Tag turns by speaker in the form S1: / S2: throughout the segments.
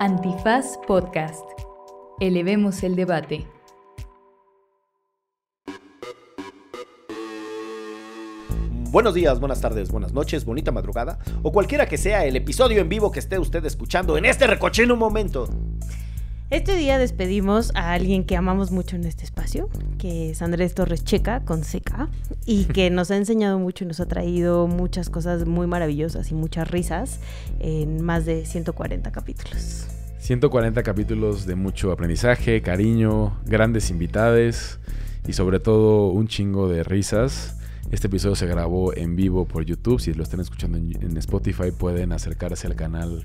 S1: Antifaz Podcast. Elevemos el debate.
S2: Buenos días, buenas tardes, buenas noches, bonita madrugada o cualquiera que sea el episodio en vivo que esté usted escuchando en este recochino momento.
S3: Este día despedimos a alguien que amamos mucho en este espacio, que es Andrés Torres Checa con CK, y que nos ha enseñado mucho y nos ha traído muchas cosas muy maravillosas y muchas risas en más de 140 capítulos.
S4: 140 capítulos de mucho aprendizaje, cariño, grandes invitades y sobre todo un chingo de risas. Este episodio se grabó en vivo por YouTube. Si lo están escuchando en, en Spotify pueden acercarse al canal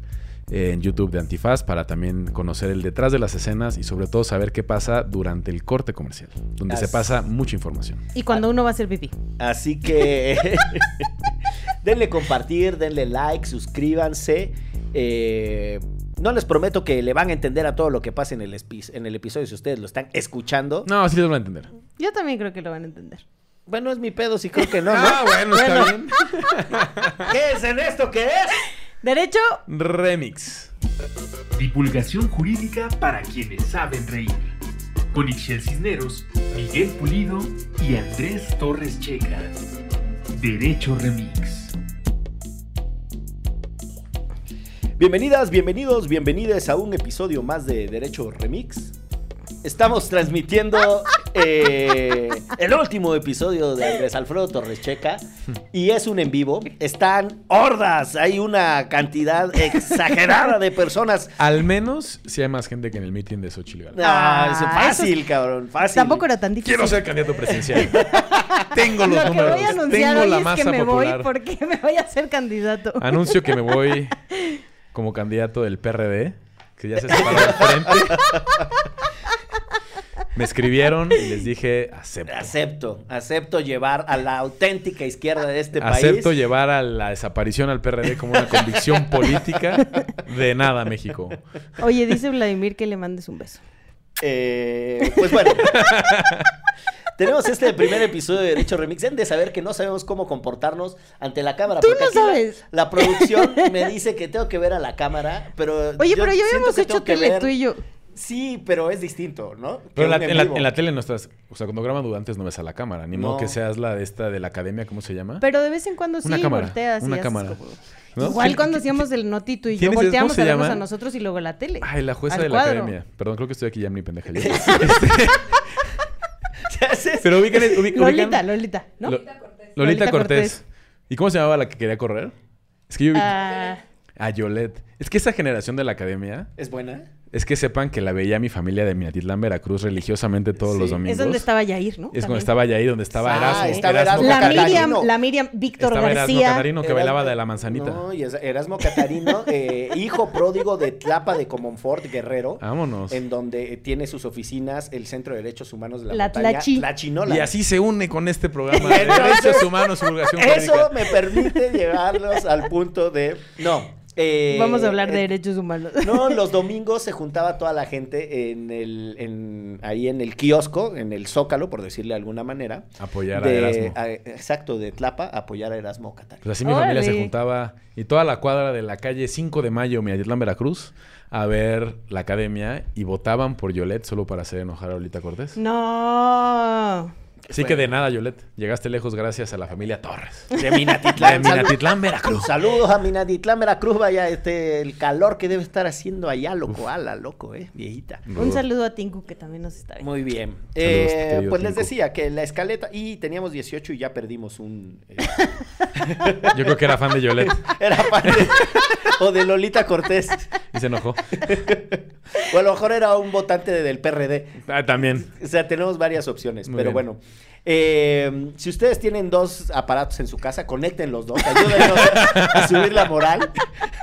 S4: en YouTube de Antifaz para también conocer el detrás de las escenas y sobre todo saber qué pasa durante el corte comercial, donde se
S2: As-
S4: pasa mucha información.
S3: Y cuando uno va a hacer pipí.
S2: Así que denle compartir, denle like, suscríbanse. Eh, no les prometo que le van a entender a todo lo que pasa en el, en el episodio si ustedes lo están escuchando.
S4: No, así les van a entender.
S3: Yo también creo que lo van a entender.
S2: Bueno, es mi pedo, sí creo que no, ¿no?
S4: Ah, bueno, está bien.
S2: ¿Qué es en esto? ¿Qué es?
S3: Derecho,
S4: Remix.
S5: Divulgación jurídica para quienes saben reír. Con Ixel Cisneros, Miguel Pulido y Andrés Torres Checa. Derecho Remix.
S2: Bienvenidas, bienvenidos, bienvenidas a un episodio más de Derecho Remix. Estamos transmitiendo eh, el último episodio de Andrés Alfredo Torres Checa y es un en vivo. Están hordas, hay una cantidad exagerada de personas.
S4: Al menos si hay más gente que en el meeting de Xochitl Galvez.
S2: Ah, es
S3: Ah,
S2: fácil, cabrón, fácil.
S3: tampoco era tan difícil.
S4: Quiero ser candidato presidencial. Tengo los
S3: Lo que
S4: números.
S3: voy a anunciar
S4: Tengo
S3: hoy
S4: la
S3: es
S4: masa
S3: que me
S4: popular.
S3: voy porque me voy a ser candidato.
S4: Anuncio que me voy como candidato del PRD, que ya se separó del frente. Me escribieron y les dije, acepto.
S2: Acepto, acepto llevar a la auténtica izquierda de este
S4: Acepto
S2: país.
S4: llevar a la desaparición al PRD como una convicción política de nada, México.
S3: Oye, dice Vladimir que le mandes un beso.
S2: Eh, pues bueno. Tenemos este primer episodio de Derecho Remix. Deben de saber que no sabemos cómo comportarnos ante la cámara.
S3: Tú
S2: porque
S3: no
S2: la-
S3: sabes.
S2: La, producción me dice que tengo que ver a la cámara, pero.
S3: Oye,
S2: yo
S3: pero ya habíamos hecho tele
S2: ver-
S3: tú y yo.
S2: Sí, pero es distinto, ¿no?
S4: Pero en la,
S2: en
S4: la- en la tele no estás, o sea, cuando graban antes no ves a la cámara, ni modo
S2: No.
S4: que seas la de esta de la academia, ¿cómo se llama?
S3: Pero de vez en cuando sí
S4: Una cámara,
S3: volteas.
S4: una cámara.
S3: como-
S4: ¿No?
S3: Igual
S4: ¿Quién-
S3: cuando hacíamos el notito y yo volteamos
S4: ¿Cómo
S3: a vernos a nosotros y luego la tele.
S4: Ay, la jueza de la
S3: cuadro.
S4: academia. Perdón, creo que estoy aquí ya muy pendeja yo.
S2: ¿Qué haces?
S4: Pero ubican, ubican-
S3: Lolita, Lolita, ¿no?
S4: Lo-
S3: Lolita Cortés.
S4: Lolita Cortés. ¿Y cómo se llamaba la que quería correr? Es que yo vi...
S3: Ah,
S4: A Yolette. Es que esa generación de la academia,
S2: ¿Es buena?
S4: Es que sepan que la veía mi familia de Minatitlán, Veracruz, religiosamente todos
S2: Sí.
S4: los domingos.
S3: es donde estaba Yair, ¿no?
S4: Es cuando
S3: También.
S4: estaba allá ahí, donde estaba
S2: Ah,
S4: Erasmo.
S2: estaba Erasmo
S3: La
S2: Catarino.
S3: Miriam, la Miriam Víctor
S4: Estaba Erasmo
S3: García.
S4: Catarino que
S2: Erasmo-
S4: bailaba de la manzanita.
S2: No, y Erasmo Catarino, eh, hijo pródigo de Tlapa de Comonfort Guerrero.
S4: Vámonos.
S2: En donde tiene sus oficinas el Centro de Derechos Humanos de la,
S3: La
S2: montaña,
S3: Tlachi.
S2: Tlachinola.
S4: Y así se une con este programa de derechos humanos, divulgación
S2: Eso
S4: jurídica.
S2: me permite llevarlos al punto de. No. Eh,
S3: Vamos a hablar de
S2: eh,
S3: derechos humanos.
S2: No, los domingos se juntaba toda la gente en el, en, ahí en el kiosco, en el Zócalo, por decirle de alguna manera.
S4: Apoyar a Erasmo.
S2: a- exacto, de Tlapa, apoyar a Erasmo Catarino.
S4: Pues así mi familia se juntaba y toda la cuadra de la calle 5 de Mayo, Minatitlán, Veracruz, a ver la academia y votaban por Yolette solo para hacer enojar a Lolita Cortés.
S3: No.
S4: Así que de nada, Yolette. Llegaste lejos gracias a la familia Torres.
S2: De Minatitlán.
S4: De Minatitlán, Veracruz.
S2: Saludos a Minatitlán, Veracruz. Vaya, este, el calor que debe estar haciendo allá, loco. Ala, loco, eh, viejita.
S3: Un saludo a Tinku que también nos está viendo.
S2: Muy bien.
S4: Saludos,
S2: Eh, pues les decía que la escaleta. Y teníamos 18 y ya perdimos un. eh,
S4: Yo creo que era fan de Yolette
S2: era parte. o de Lolita Cortés.
S4: y se enojó.
S2: O a lo mejor era un votante de- del PRD.
S4: Ah, también.
S2: O sea, tenemos varias opciones.
S4: Muy
S2: pero
S4: bien.
S2: bueno. Eh, si ustedes tienen dos aparatos en su casa, conecten los dos. Ayúdenos a subir la moral.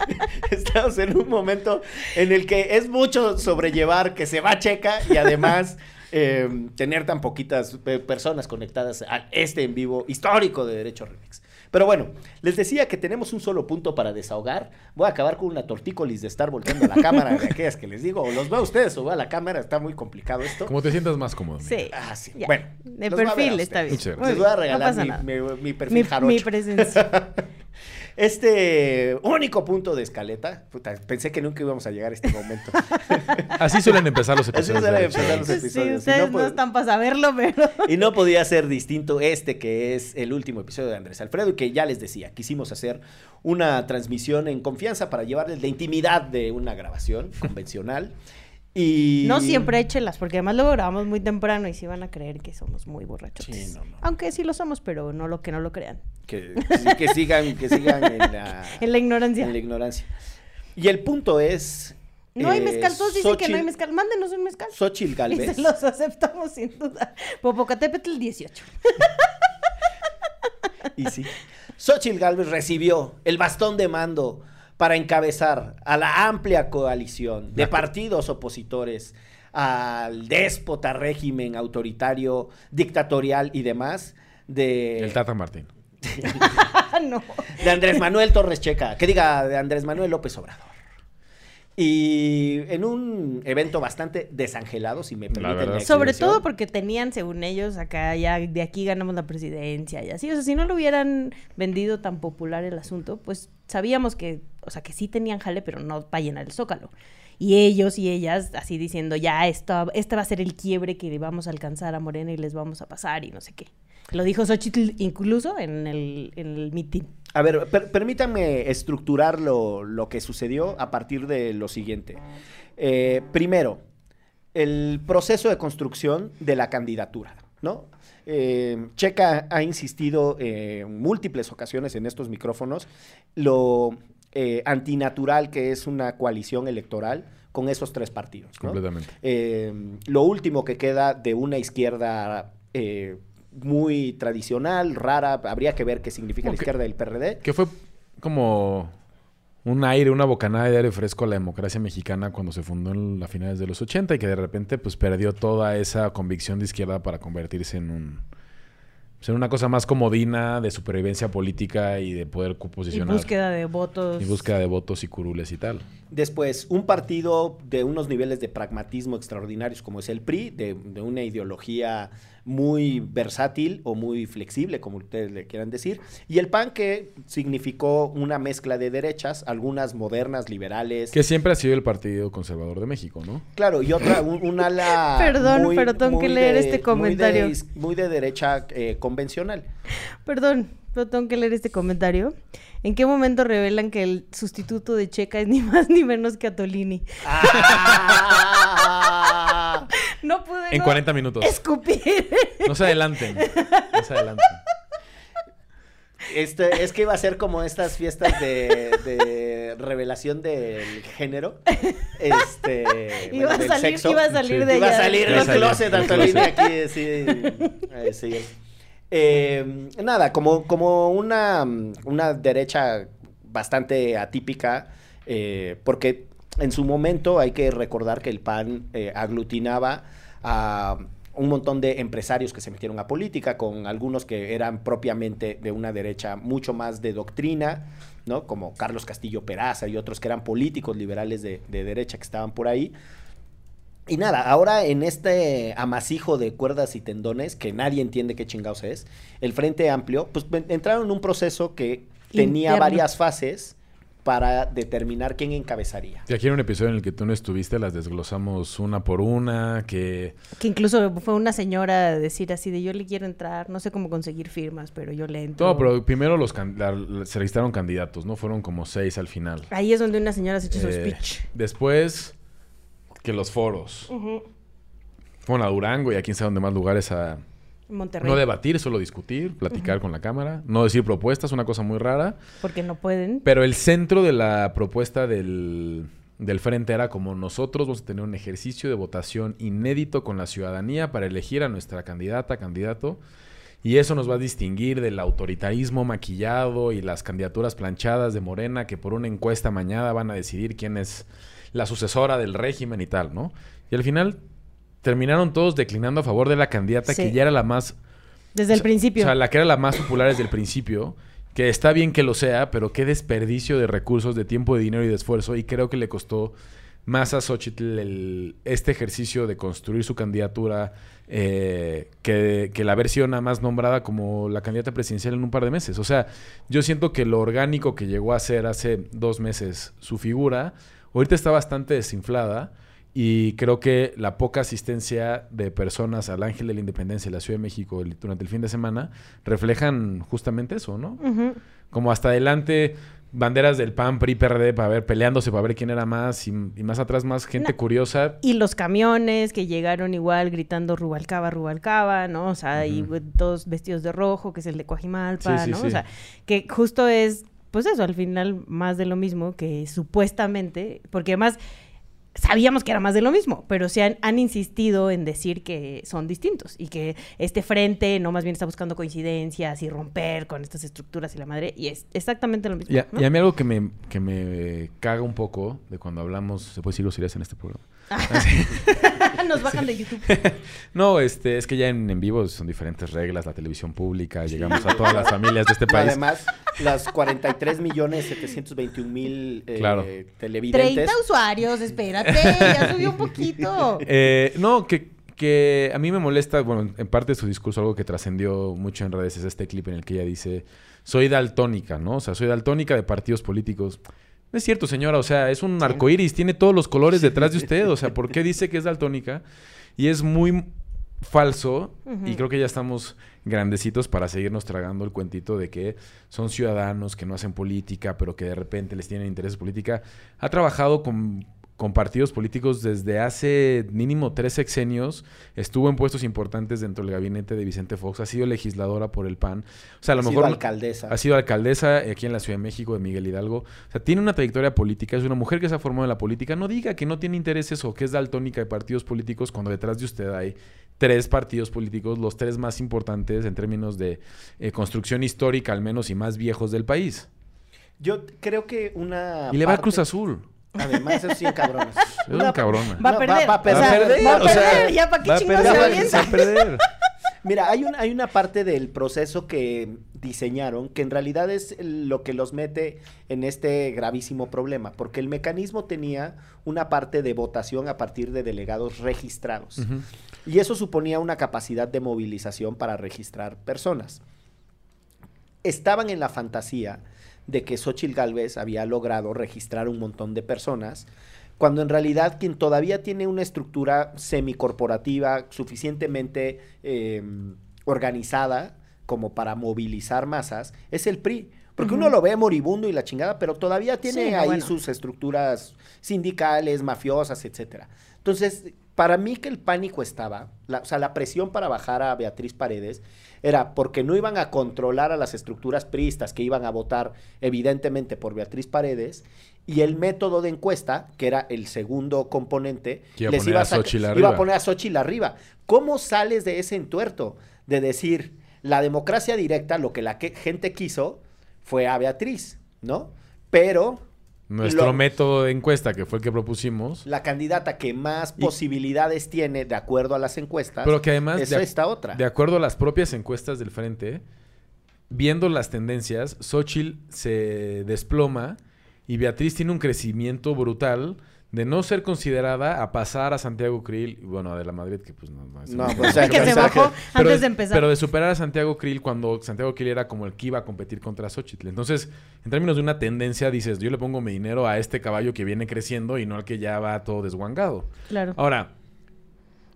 S2: Estamos en un momento en el que es mucho sobrellevar que se va checa y además eh, tener tan poquitas eh, personas conectadas a este en vivo histórico de Derecho Remix. Pero bueno, les decía que tenemos un solo punto para desahogar. Voy a acabar con una tortícolis de estar volteando a la cámara de aquellas que les digo. O los veo a ustedes o veo a la cámara. Está muy complicado esto.
S4: Como te sientas más cómodo. amigo.
S3: Sí.
S2: Ah, sí.
S3: Ya.
S2: Bueno,
S3: De perfil está bien.
S2: Les voy a regalar
S3: no
S2: mi,
S3: nada.
S2: mi- mi perfil
S3: Mi,
S2: jarocho.
S3: mi presencia.
S2: Este único punto de escaleta, puta, pensé que nunca íbamos a llegar a este momento.
S4: Así suelen empezar los
S2: Así
S4: episodios.
S2: suelen
S4: de
S2: empezar los
S4: Derecho.
S3: Sí,
S2: episodios.
S3: ustedes
S2: no
S3: no, están para saberlo, pero...
S2: Y no podía ser distinto este que es el último episodio de Andrés Alfredo y que ya les decía, quisimos hacer una transmisión en confianza para llevarles la intimidad de una grabación convencional. Y
S3: No siempre échelas, porque además luego grabamos muy temprano y sí van a creer que somos muy borrachos.
S2: Sí, no, no.
S3: Aunque sí lo somos, pero no lo que no lo crean.
S2: que, que sigan, que sigan en la,
S3: En la ignorancia.
S2: en la ignorancia. Y el punto es.
S3: No hay
S2: eh,
S3: mezcal, todos dicen que no hay mezcal. Mándenos un mezcal.
S2: Xochitl
S3: Y
S2: Galvez.
S3: se los aceptamos sin duda. Popocatépetl 18.
S2: Y sí. Xochitl Galvez recibió el bastón de mando para encabezar a la amplia coalición de partidos opositores al déspota régimen autoritario, dictatorial y demás de,
S4: El Tata Martín.
S3: Ah, no.
S2: de Andrés Manuel Torres Checa, que diga de Andrés Manuel López Obrador. Y en un evento bastante desangelado, si me permiten. la.
S3: Sobre todo porque tenían, según ellos, acá ya de aquí ganamos la presidencia y así. O sea, si no lo hubieran vendido tan popular el asunto, pues sabíamos que, o sea, que sí tenían jale, pero no para llenar el zócalo. Y ellos y ellas así diciendo, ya, esto, este va a ser el quiebre que vamos a alcanzar a Morena y les vamos a pasar y no sé qué. Lo dijo Xochitl incluso en el, en el mitin.
S2: A ver, per- permítanme estructurar lo, lo que sucedió a partir de lo siguiente. Eh, primero, el proceso de construcción de la candidatura, ¿no? Eh, Checa ha insistido eh, en múltiples ocasiones en estos micrófonos lo eh, antinatural que es una coalición electoral con esos tres partidos. ¿no?
S4: Completamente.
S2: Lo último que queda de una izquierda muy tradicional, rara, habría que ver qué significa la izquierda del PRD.
S4: Que fue como un aire, una bocanada de aire fresco a la democracia mexicana cuando se fundó en las finales de los 80 y que de repente pues perdió toda esa convicción de izquierda para convertirse en un pues, en una cosa más comodina de supervivencia política y de poder
S3: Y
S4: posicionar
S3: búsqueda de votos.
S4: y búsqueda de votos y curules y tal.
S2: Después, un partido de unos niveles de pragmatismo extraordinarios como es el PRI, de, de una ideología muy versátil o muy flexible, como ustedes le quieran decir, y el PAN que significó una mezcla de derechas, algunas modernas, liberales,
S4: Que siempre ha sido el Partido Conservador de México, ¿no?
S2: Claro, y otra, un, un ala.
S3: Perdón, pero tengo que
S2: muy
S3: leer
S2: de-
S3: este
S2: muy de
S3: comentario.
S2: Muy de, derecha eh, convencional.
S3: Perdón, pero tengo que leer este comentario. ¿En qué momento revelan que el sustituto de Checa es ni más ni menos que Atolini?
S2: Ah.
S3: No pude
S4: En
S3: no
S4: 40 minutos.
S3: escupir.
S4: No se adelanten. No se adelanten.
S2: Este, es que iba a ser como estas fiestas de, de revelación del género. Este.
S3: Iba a
S2: del
S3: salir-
S2: sexo.
S3: iba a salir
S4: Sí.
S3: de
S2: Iba a salir
S4: a
S2: del closet,
S4: closet.
S2: aquí, sí. eh, sí. Eh, nada, como, como una, una derecha bastante atípica, eh, porque en su momento hay que recordar que el PAN eh, aglutinaba a un montón de empresarios que se metieron a política, con algunos que eran propiamente de una derecha mucho más de doctrina, ¿no? Como Carlos Castillo Peraza y otros que eran políticos liberales de, de derecha que estaban por ahí. Y nada, ahora en este amasijo de cuerdas y tendones, que nadie entiende qué chingados es, el Frente Amplio, pues entraron en un proceso que tenía
S3: Interno.
S2: varias fases para determinar quién encabezaría.
S4: Y aquí en un episodio en el que tú no estuviste, las desglosamos una por una, que
S3: Que incluso fue una señora a decir así de yo le quiero entrar, no sé cómo conseguir firmas, pero yo le entro.
S4: No, pero primero los can- la- la- se registraron candidatos, ¿no? Fueron como seis al final.
S3: Ahí es donde una señora se echó su
S4: Eh,
S3: speech.
S4: Después, que los foros.
S3: Ujú.
S4: Fueron a Durango y a quién sabe dónde más lugares a
S3: Monterrey.
S4: no debatir, solo discutir, platicar con la cámara, no decir propuestas, una cosa muy rara.
S3: Porque no pueden.
S4: Pero el centro de la propuesta del, del frente era como nosotros vamos a tener un ejercicio de votación inédito con la ciudadanía para elegir a nuestra candidata, candidato. Y eso nos va a distinguir del autoritarismo maquillado y las candidaturas planchadas de Morena que por una encuesta mañana van a decidir quién es la sucesora del régimen y tal, ¿no? Y al final terminaron todos declinando a favor de la candidata
S3: Sí.
S4: que ya era la más
S3: Desde el
S4: o sea,
S3: principio.
S4: O sea, la que era la más popular desde el principio. Que está bien que lo sea, pero qué desperdicio de recursos, de tiempo, de dinero y de esfuerzo. Y creo que le costó más a Xochitl el- este ejercicio de construir su candidatura eh, que, que el haber sido nada más nombrada como la candidata presidencial en un par de meses. O sea, yo siento que lo orgánico que llegó a ser hace dos meses su figura, ahorita está bastante desinflada. Y creo que la poca asistencia de personas al Ángel de la Independencia en la Ciudad de México el- durante el fin de semana reflejan justamente eso, ¿no? Como hasta adelante, banderas del PAN, PRI, PRD, para ver, peleándose para ver quién era más y, y más atrás más gente
S3: No.
S4: curiosa.
S3: Y los camiones que llegaron igual gritando Rubalcaba, Rubalcaba, ¿no? O sea, y todos vestidos de rojo, que es el de Coajimalpa,
S4: Sí, sí,
S3: ¿no?
S4: sí.
S3: O sea, que justo es, pues eso, al final más de lo mismo que supuestamente, porque además sabíamos que era más de lo mismo, pero se han, han insistido en decir que son distintos y que este frente no más bien está buscando coincidencias y romper con estas estructuras y la madre, y es exactamente lo mismo.
S4: Y a,
S3: ¿no?
S4: y a mí algo que me, que me caga un poco de cuando hablamos, se puede decir groserías en este programa.
S3: Nos bajan de YouTube.
S4: No, este, es que ya en, en vivo son diferentes reglas, la televisión pública, llegamos a todas las familias de este país.
S2: Además, las 43 millones 721 mil eh,
S4: Claro.
S2: televidentes.
S3: 30 usuarios, espérate, ya subió un poquito.
S4: Eh, no, que, que a mí me molesta, bueno, en parte de su discurso, algo que trascendió mucho en redes es este clip en el que ella dice, soy daltónica, ¿no? O sea, soy daltónica de partidos políticos. No es cierto, señora, o sea, es un arcoíris, tiene todos los colores detrás de usted, o sea, ¿por qué dice que es daltónica? Y es muy falso, y creo que ya estamos grandecitos para seguirnos tragando el cuentito de que son ciudadanos que no hacen política, pero que de repente les tienen interés política. Ha trabajado con, con partidos políticos desde hace mínimo tres sexenios, estuvo en puestos importantes dentro del gabinete de Vicente Fox, ha sido legisladora por el PAN. O sea, a lo
S2: Ha sido
S4: mejor no-
S2: alcaldesa.
S4: ha sido alcaldesa aquí en la Ciudad de México de Miguel Hidalgo. O sea, tiene una trayectoria política, es una mujer que se ha formado en la política. No diga que no tiene intereses o que es daltónica de partidos políticos cuando detrás de usted hay tres partidos políticos, los tres más importantes en términos de eh, construcción histórica, al menos, y más viejos del país.
S2: Yo creo que una.
S4: y le va
S2: parte-
S4: Cruz Azul.
S2: Además, esos 100 cabrones.
S4: Es un cabrona.
S3: Va a
S2: No,
S3: perder.
S2: va a
S3: o sea,
S2: perder.
S3: Va a
S2: O sea,
S3: perder. ya para qué
S4: Va a
S3: chingados
S4: perder,
S3: se
S2: va a
S3: avienta.
S4: va a perder.
S2: Mira, hay, un, hay una parte del proceso que diseñaron que en realidad es lo que los mete en este gravísimo problema, porque el mecanismo tenía una parte de votación a partir de delegados registrados.
S4: Ujú.
S2: Y eso suponía una capacidad de movilización para registrar personas. Estaban en la fantasía de que Xochitl Galvez había logrado registrar un montón de personas, cuando en realidad quien todavía tiene una estructura semicorporativa suficientemente eh, organizada como para movilizar masas es el PRI. Porque uno lo ve moribundo y la chingada, pero todavía tiene
S3: Sí,
S2: ahí
S3: bueno.
S2: sus estructuras sindicales, mafiosas, etcétera. Entonces, para mí que el pánico estaba, la- o sea, la presión para bajar a Beatriz Paredes era porque no iban a controlar a las estructuras priistas que iban a votar evidentemente por Beatriz Paredes y el método de encuesta, que era el segundo componente,
S4: iba a poner
S2: iba
S4: a
S2: iba
S4: arriba.
S2: a poner a Xochitl arriba. ¿Cómo sales de ese entuerto de decir la democracia directa, lo que la que- gente quiso fue a Beatriz, ¿no? Pero
S4: Nuestro
S2: Lo-
S4: método de encuesta, que fue el que propusimos,
S2: la candidata que más
S4: Y-
S2: posibilidades tiene de acuerdo a las encuestas
S4: pero que además,
S2: es
S4: de,
S2: esta otra.
S4: de acuerdo a las propias encuestas del frente, viendo las tendencias, Xochitl se desploma y Beatriz tiene un crecimiento brutal de no ser considerada a pasar a Santiago Krill, y bueno, a de la Madrid, que pues no, no,
S2: No, pues, o sea,
S3: que se bajó
S4: pero
S3: antes de empezar.
S4: Pero de superar a Santiago Krill cuando Santiago Krill era como el que iba a competir contra Xochitl. Entonces, en términos de una tendencia, dices, yo le pongo mi dinero a este caballo que viene creciendo y no al que ya va todo desguangado.
S3: Claro.
S4: Ahora,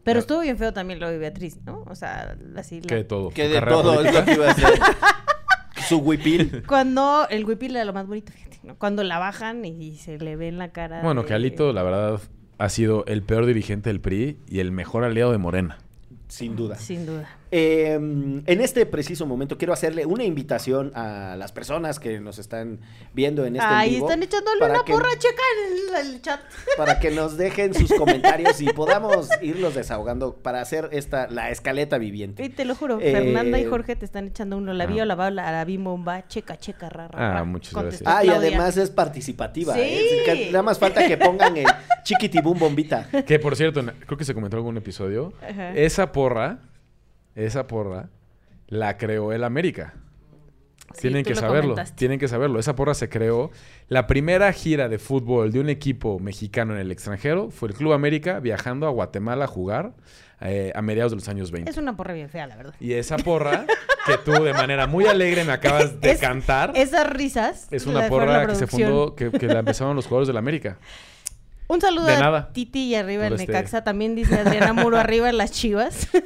S3: Pero estuvo bien feo también lo de Beatriz, ¿no? O sea, así. la-
S4: que de todo.
S2: que de todo es
S4: política.
S2: lo que iba a hacer. Su huipil.
S3: Cuando el huipil era lo más bonito, fíjate, ¿no? Cuando la bajan y se le ve en la cara.
S4: Bueno,
S3: de-
S4: que Alito, la verdad, ha sido el peor dirigente del PRI y el mejor aliado de Morena.
S2: Sin duda.
S3: Sin duda.
S2: Eh, en este preciso momento quiero hacerle una invitación a las personas que nos están viendo en este en
S3: Ahí
S2: vivo
S3: están echándole una
S2: que-
S3: porra, checa el, el chat.
S2: para que nos dejen sus comentarios y podamos irlos desahogando para hacer esta la escaleta viviente.
S3: Y te lo juro,
S2: Eh,
S3: Fernanda y Jorge te están echando uno. La
S4: Ah.
S3: vio, la va, la, la bomba, checa, checa, ra, ra,
S4: Ah, muchas
S3: Contestó
S4: gracias.
S2: Ah, y
S3: Claudia.
S2: además es participativa.
S3: Sí.
S2: ¿eh? Que nada más falta que pongan el chiquitibum bombita.
S4: Que por cierto, en- creo que se comentó en algún episodio.
S3: Ajá.
S4: Esa porra, esa porra, la creó el América.
S3: Sí,
S4: tienen que
S3: lo
S4: saberlo,
S3: comentaste.
S4: tienen que saberlo. Esa porra se creó. La primera gira de fútbol de un equipo mexicano en el extranjero fue el Club América viajando a Guatemala a jugar eh, a mediados de los años 20.
S3: Es una porra bien fea, la verdad.
S4: Y esa porra que tú de manera muy alegre me acabas de
S3: Es-
S4: cantar
S3: Esas risas.
S4: es una porra que se fundó, que, que la empezaron los jugadores del América.
S3: Un saludo
S4: De
S3: a
S4: nada.
S3: Titi y arriba el
S4: este-
S3: Necaxa. También dice Adriana Muro arriba en las chivas.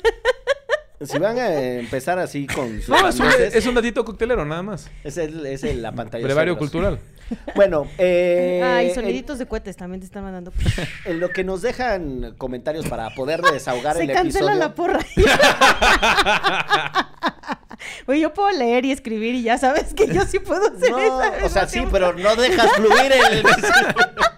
S2: Si van a empezar así con sus
S4: No, es un, es un datito coctelero, nada más.
S2: es, el- es el- la pantalla.
S4: Brevario cultural.
S2: Bueno, eh,
S3: Ay,
S2: en-
S3: soniditos de cohetes también te están mandando.
S2: En lo que nos dejan comentarios para poder desahogar
S3: Se
S2: el
S3: cancela
S2: episodio.
S3: la porra. Oye, yo puedo leer y escribir y ya sabes que yo sí puedo hacer
S2: No,
S3: eso.
S2: o sea, sí, pero no dejas fluir el...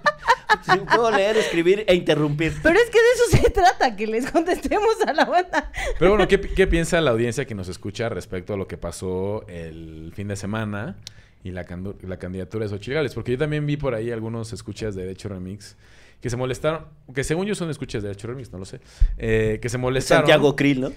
S2: Sí, puedo leer, escribir e interrumpir.
S3: Pero es que de eso se trata, que les contestemos a la banda.
S4: Pero bueno, ¿qué, qué piensa la audiencia que nos escucha respecto a lo que pasó el fin de semana y la, la candidatura de Xochitl? Porque yo también vi por ahí algunos escuchas de Derecho Remix que se molestaron, que según yo son escuchas de Derecho Remix, no lo sé, eh, que se molestaron.
S2: Santiago Krill, ¿no?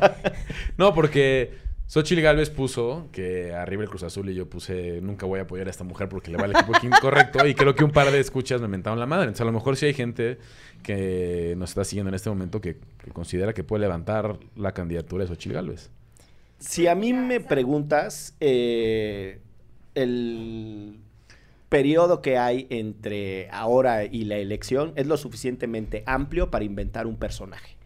S4: No, porque Xochitl Galvez puso que arriba el Cruz Azul y yo puse nunca voy a apoyar a esta mujer porque le va al equipo incorrecto y creo que un par de escuchas me mentaron la madre. Entonces a lo mejor sí hay gente que nos está siguiendo en este momento que, que considera que puede levantar la candidatura de Xochitl Galvez.
S2: Si a mí me preguntas, eh, el periodo que hay entre ahora y la elección es lo suficientemente amplio para inventar un personaje.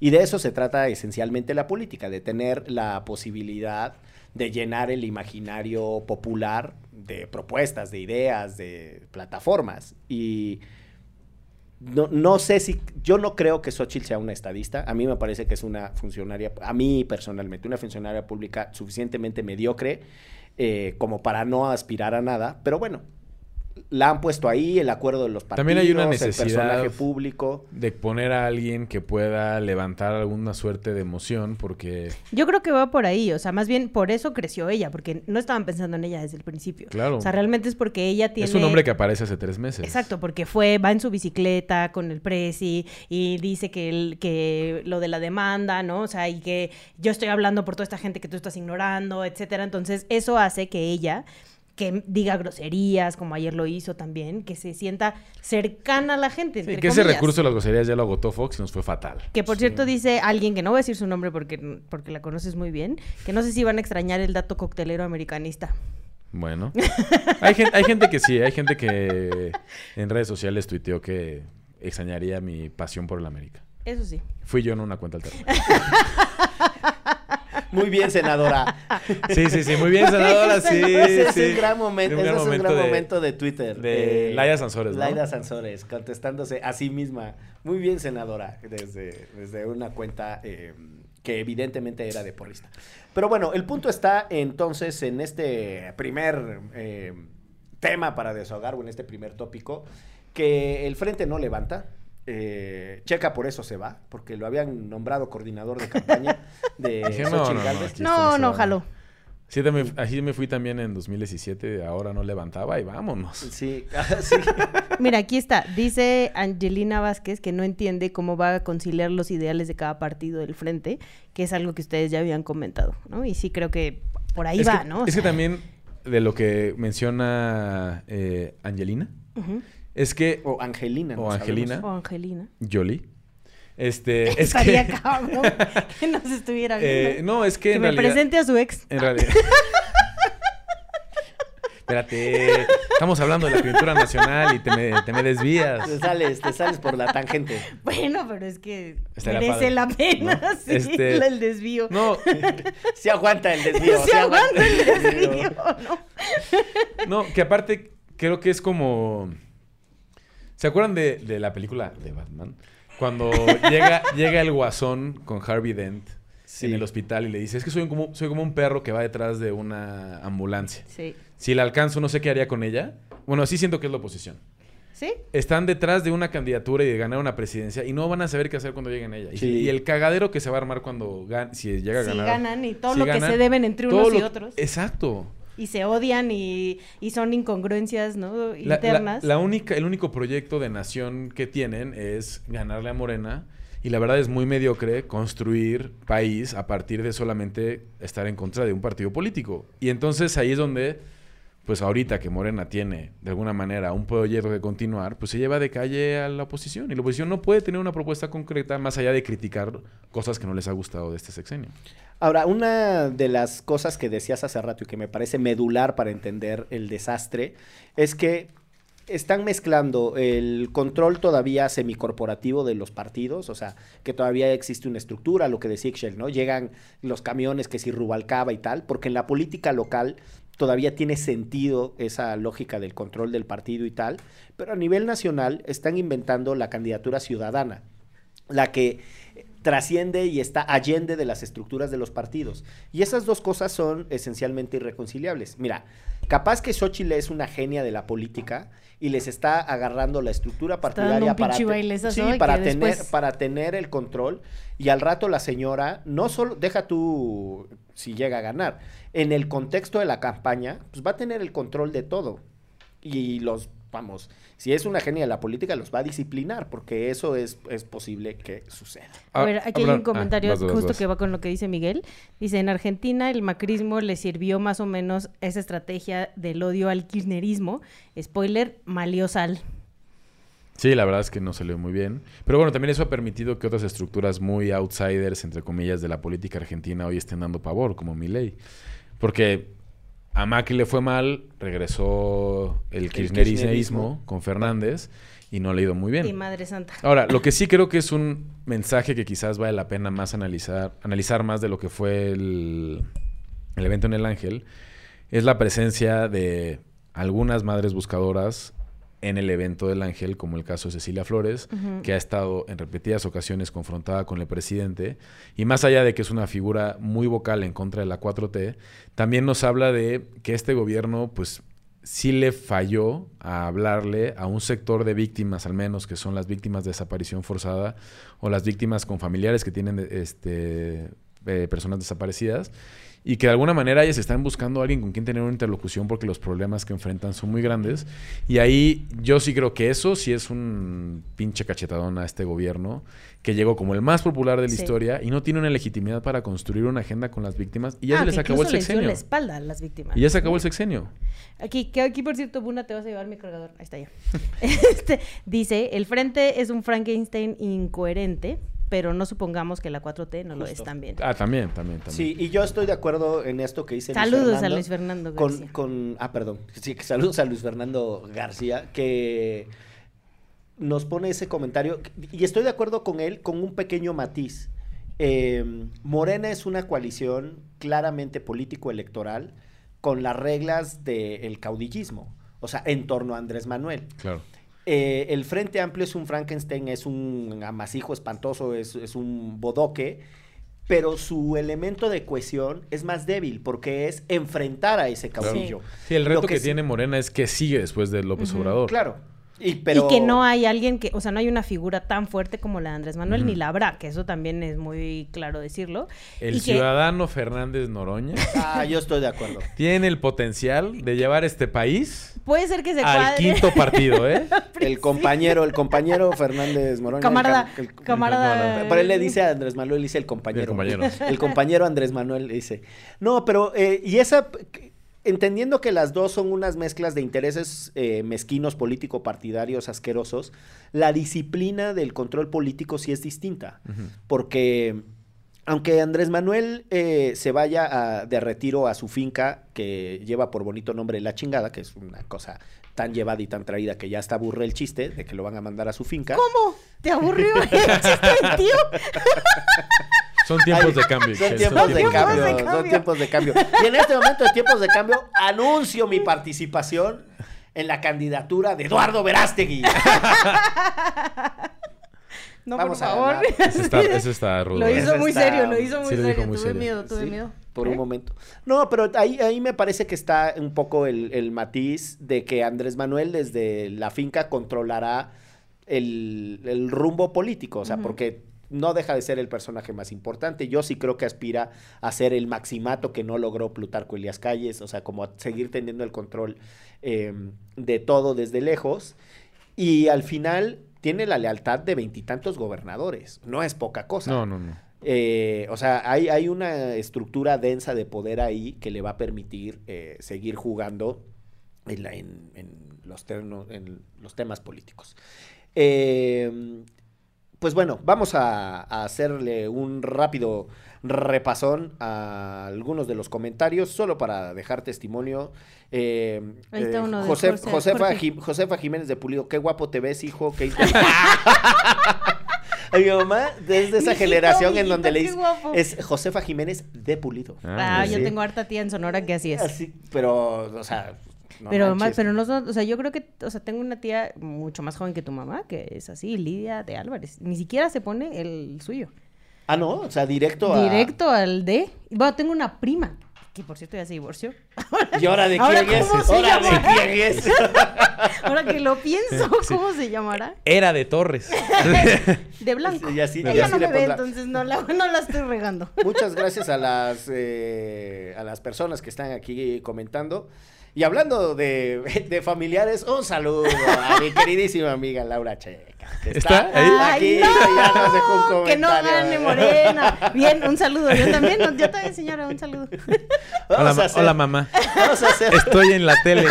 S2: Y de eso se trata esencialmente la política, de tener la posibilidad de llenar el imaginario popular de propuestas, de ideas, de plataformas. Y no, no sé si, yo no creo que Xochitl sea una estadista. A mí me parece que es una funcionaria, a mí personalmente, una funcionaria pública suficientemente mediocre eh, como para no aspirar a nada. Pero bueno, la han puesto ahí, el acuerdo de los partidos,
S4: También hay una
S2: el
S4: necesidad
S2: personaje público.
S4: de poner a alguien que pueda levantar alguna suerte de emoción porque,
S3: Yo creo que va por ahí, o sea, más bien por eso creció ella, porque no estaban pensando en ella desde el principio.
S4: claro,
S3: O sea, realmente es porque ella tiene...
S4: es un hombre que aparece hace tres meses.
S3: Exacto, porque fue, va en su bicicleta con el presi y dice que, el, que lo de la demanda, ¿no? O sea, y que yo estoy hablando por toda esta gente que tú estás ignorando, etcétera. Entonces, eso hace que ella que diga groserías, como ayer lo hizo también, que se sienta cercana a la gente.
S4: Sí, que ese
S3: comillas.
S4: recurso de las groserías ya lo agotó Fox y nos fue fatal.
S3: Que por cierto dice alguien que no voy a decir su nombre porque, porque la conoces muy bien, que no sé si van a extrañar el dato coctelero americanista.
S4: Bueno. Hay, gen- hay gente que sí, hay gente que en redes sociales tuiteó que extrañaría mi pasión por el América.
S3: Eso sí.
S4: Fui yo en una cuenta alternativa.
S2: Muy bien, senadora.
S4: Sí, sí, sí, muy bien, senadora, sí.
S2: ese es
S4: sí.
S2: un gran momento,
S4: Un
S2: ese
S4: gran
S2: es un
S4: momento
S2: gran
S4: de-
S2: momento de Twitter.
S4: de Laida Sansores, ¿no?
S2: Laida Sansores, contestándose a sí misma. Muy bien, senadora, desde, desde una cuenta eh, que evidentemente era de porrista. Pero bueno, el punto está entonces en este primer eh, tema para desahogar, o en este primer tópico, que el frente no levanta. Eh, Checa por eso se va, porque lo habían nombrado coordinador de campaña de Xochitl
S4: no, no,
S2: Gálvez.
S3: No, no, jaló.
S4: Sí, también- así me fui también en 2017, ahora no levantaba y vámonos.
S2: Sí, ah, sí.
S3: Mira, aquí está. Dice Angelina Vázquez que no entiende cómo va a conciliar los ideales de cada partido del frente, que es algo que ustedes ya habían comentado, ¿no? Y sí creo que por ahí
S4: es
S3: va,
S4: que,
S3: ¿no? O
S4: Es que también de lo que menciona eh, Angelina,
S3: ujú.
S4: Es que...
S2: O Angelina.
S4: O
S2: no
S4: Angelina.
S2: sabemos.
S3: O Angelina.
S4: Jolie. Este, es
S3: Estaría
S4: que...
S3: cabrón que nos estuviera
S4: eh,
S3: viendo.
S4: no, es que,
S3: que
S4: en
S3: me
S4: realidad...
S3: presente a su ex.
S4: En realidad. Espérate, estamos hablando de la pintura nacional y te me, te me desvías.
S2: Te sales, te sales por la tangente.
S3: Bueno, pero es que
S4: Estaría
S3: merece
S4: padre,
S3: la pena,
S4: ¿no?
S3: sí,
S4: Este-
S3: el desvío.
S4: No,
S2: Se aguanta el desvío.
S3: Se aguanta el
S2: desvío.
S3: desvío, ¿no?
S4: no, que aparte creo que es como... ¿Se acuerdan de, de la película de Batman? Cuando llega, llega el guasón con Harvey Dent
S2: Sí.
S4: en el hospital y le dice, es que soy como, soy como un perro que va detrás de una ambulancia.
S3: Sí.
S4: Si la alcanzo, no sé qué haría con ella. Bueno, así siento que es la oposición.
S3: ¿Sí?
S4: están detrás de una candidatura y de ganar una presidencia y no van a saber qué hacer cuando lleguen a ella. Y,
S2: Sí.
S4: y el cagadero que se va a armar cuando gan- si llega a
S3: Si
S4: ganar.
S3: ganan y todo
S4: si
S3: lo que se deben entre unos y
S4: lo-
S3: otros.
S4: Exacto.
S3: Y se odian y, y son incongruencias, ¿no?
S4: La, la-
S3: Internas.
S4: la única, el único proyecto de nación que tienen es ganarle a Morena Y la verdad es muy mediocre construir país a partir de solamente estar en contra de un partido político. Y entonces ahí es donde, pues ahorita que Morena tiene de alguna manera un proyecto de continuar, pues se lleva de calle a la oposición. Y la oposición no puede tener una propuesta concreta más allá de criticar cosas que no les ha gustado de este sexenio.
S2: Ahora, una de las cosas que decías hace rato y que me parece medular para entender el desastre es que están mezclando el control todavía semicorporativo de los partidos, o sea, que todavía existe una estructura, lo que decía Ixchel, ¿no? Llegan los camiones que si Rubalcaba y tal, porque en la política local todavía tiene sentido esa lógica del control del partido y tal, pero a nivel nacional están inventando la candidatura ciudadana, la que trasciende y está allende de las estructuras de los partidos. Y esas dos cosas son esencialmente irreconciliables. Mira, capaz que Xochitl es una genia de la política y les está agarrando la estructura partidaria para, sí, para, tener, para tener el control y al rato la señora, no solo, deja tú si llega a ganar, en el contexto de la campaña, pues va a tener el control de todo. Y los vamos, si es una genia de la política, los va a disciplinar, porque eso es, es posible que suceda.
S3: A ver, aquí hay un comentario justo que va con lo que dice Miguel. Dice, en Argentina el macrismo le sirvió más o menos esa estrategia del odio al kirchnerismo. Spoiler, malió sal.
S4: Sí, la verdad es que no salió muy bien. Pero bueno, también eso ha permitido que otras estructuras muy outsiders, entre comillas, de la política argentina hoy estén dando pavor, como Milei. Porque a Macri le fue mal, regresó el, kirchnerismo, con Fernández y no le ha ido muy bien.
S3: Y Madre Santa.
S4: Ahora, lo que sí creo que es un mensaje que quizás vale la pena más analizar, analizar más de lo que fue el, el evento en el Ángel, es la presencia de algunas madres buscadoras en el evento del Ángel, como el caso de Cecilia Flores, que ha estado en repetidas ocasiones confrontada con el presidente, y más allá de que es una figura muy vocal en contra de la 4T, también nos habla de que este gobierno, pues, sí le falló a hablarle a un sector de víctimas, al menos, que son las víctimas de desaparición forzada o las víctimas con familiares que tienen este, eh, personas desaparecidas y que de alguna manera ellas están buscando a alguien con quien tener una interlocución porque los problemas que enfrentan son muy grandes. Y ahí yo sí creo que eso sí es un pinche cachetadón a este gobierno que llegó como el más popular de la historia y no tiene una legitimidad para construir una agenda con las víctimas y ya
S3: ah,
S4: se les acabó el sexenio.
S3: la espalda a las víctimas.
S4: Y ya se acabó el sexenio.
S3: Aquí, que aquí por cierto, Buna, te vas a llevar mi cargador. Ahí está ya. este, dice, el frente es un Frankenstein incoherente pero no supongamos que la 4T no lo es también.
S4: Ah, también, también, también.
S2: Sí, y yo estoy de acuerdo en esto que dice
S3: Saludos a Luis Fernando
S2: García. Con, ah, perdón. Sí, saludos a Luis Fernando García, que nos pone ese comentario, y estoy de acuerdo con él, con un pequeño matiz. Eh, Morena es una coalición claramente político-electoral con las reglas del caudillismo, o sea, en torno a Andrés Manuel.
S4: Claro.
S2: Eh, el Frente Amplio es un Frankenstein, es un amasijo espantoso, es, un bodoque, pero su elemento de cohesión es más débil porque es enfrentar a ese caudillo.
S4: Sí, el reto que, tiene Morena es que sigue después de López Obrador.
S2: Claro.
S3: Y, que no hay alguien que, o sea, no hay una figura tan fuerte como la de Andrés Manuel, ni la habrá, que eso también es muy claro decirlo.
S4: El ciudadano Fernández Noroña.
S2: Ah, yo estoy de acuerdo.
S4: Tiene el potencial de llevar este país.
S3: Puede ser que se
S4: al quinto partido, ¿eh?
S2: el compañero, el compañero Fernández Noroña.
S3: Camarada. camarada.
S2: pero él le dice a Andrés Manuel, dice el compañero. El
S4: compañero.
S2: El compañero Andrés Manuel dice. No, pero, eh, y esa entendiendo que las dos son unas mezclas de intereses eh, mezquinos político-partidarios asquerosos, la disciplina del control político sí es distinta. Porque aunque Andrés Manuel eh, se vaya de retiro a su finca, que lleva por bonito nombre La Chingada, que es una cosa tan llevada y tan traída que ya está aburre el chiste de que lo van a mandar a su finca.
S3: ¿Cómo? ¿Te aburrió el chiste, tío?
S4: Son tiempos de cambio.
S2: Son tiempos, de, cambio, Son tiempos de cambio. Y en este momento de tiempos de cambio, anuncio mi participación en la candidatura de Eduardo Verástegui.
S3: No, Vamos por favor.
S4: Ese está, rudo.
S3: Lo hizo muy serio, lo hizo muy serio. tuve miedo, tuve miedo.
S2: Por un momento. No, pero ahí, ahí me parece que está un poco el, matiz de que Andrés Manuel desde la finca controlará el, rumbo político. O sea, porque no deja de ser el personaje más importante. Yo sí creo que aspira a ser el maximato que no logró Plutarco Elias Calles, o sea, como a seguir teniendo el control em, de todo desde lejos. Y al final, tiene la lealtad de veintitantos gobernadores. No es poca cosa.
S4: No, no, no.
S2: Eh, o sea, hay, hay una estructura densa de poder ahí que le va a permitir eh, seguir jugando en, la- en- en los, en los temas políticos. Eh, pues bueno, vamos a, a hacerle un rápido repasón a algunos de los comentarios, solo para dejar testimonio. Eh,
S3: Ahí está
S2: eh,
S3: uno de
S2: Josef-
S3: Jorge-
S2: Josefa,
S3: Jorge.
S2: Jim- Josefa Jiménez de Pulido, qué guapo te ves, hijo. Qué A mi mamá, desde esa
S3: Mijito,
S2: generación en donde le dice, es Josefa Jiménez de Pulido.
S3: Ah,
S2: sí.
S3: yo tengo harta tía en Sonora que así es.
S2: Así, pero, o sea, no
S3: pero pero no son, o sea, yo creo que, o sea, tengo una tía mucho más joven que tu mamá, que es así, Lidia de Álvarez. Ni siquiera se pone el suyo.
S2: Ah, no, o sea, directo a...
S3: Directo al D. Bueno, tengo una prima, que por cierto ya se divorció.
S2: ¿Y ahora de
S3: Ahora,
S2: quién es?
S3: ¿cómo se
S2: ¿Ahora de
S3: llama?
S2: quién es?
S3: Ahora que lo pienso, ¿cómo se llamará?
S6: Era de Torres.
S3: De blanco.
S2: Y así- y
S3: Ella
S2: así
S3: no
S2: le
S3: me ve, entonces no la, no la estoy regando.
S2: Muchas gracias a las, eh, a las personas que están aquí comentando. Y hablando de, de familiares, un saludo a mi queridísima amiga Laura Checa. que
S4: ¿Está ahí?
S2: Aquí
S3: Ay,
S2: ya nos dejó un
S3: Que no
S2: comentario.
S3: gane Morena. Bien, un saludo. Yo también, no, yo también, señora, un saludo.
S6: Hola,
S2: hacer-
S6: hola, mamá.
S2: Vamos a hacer
S6: Estoy en la tele.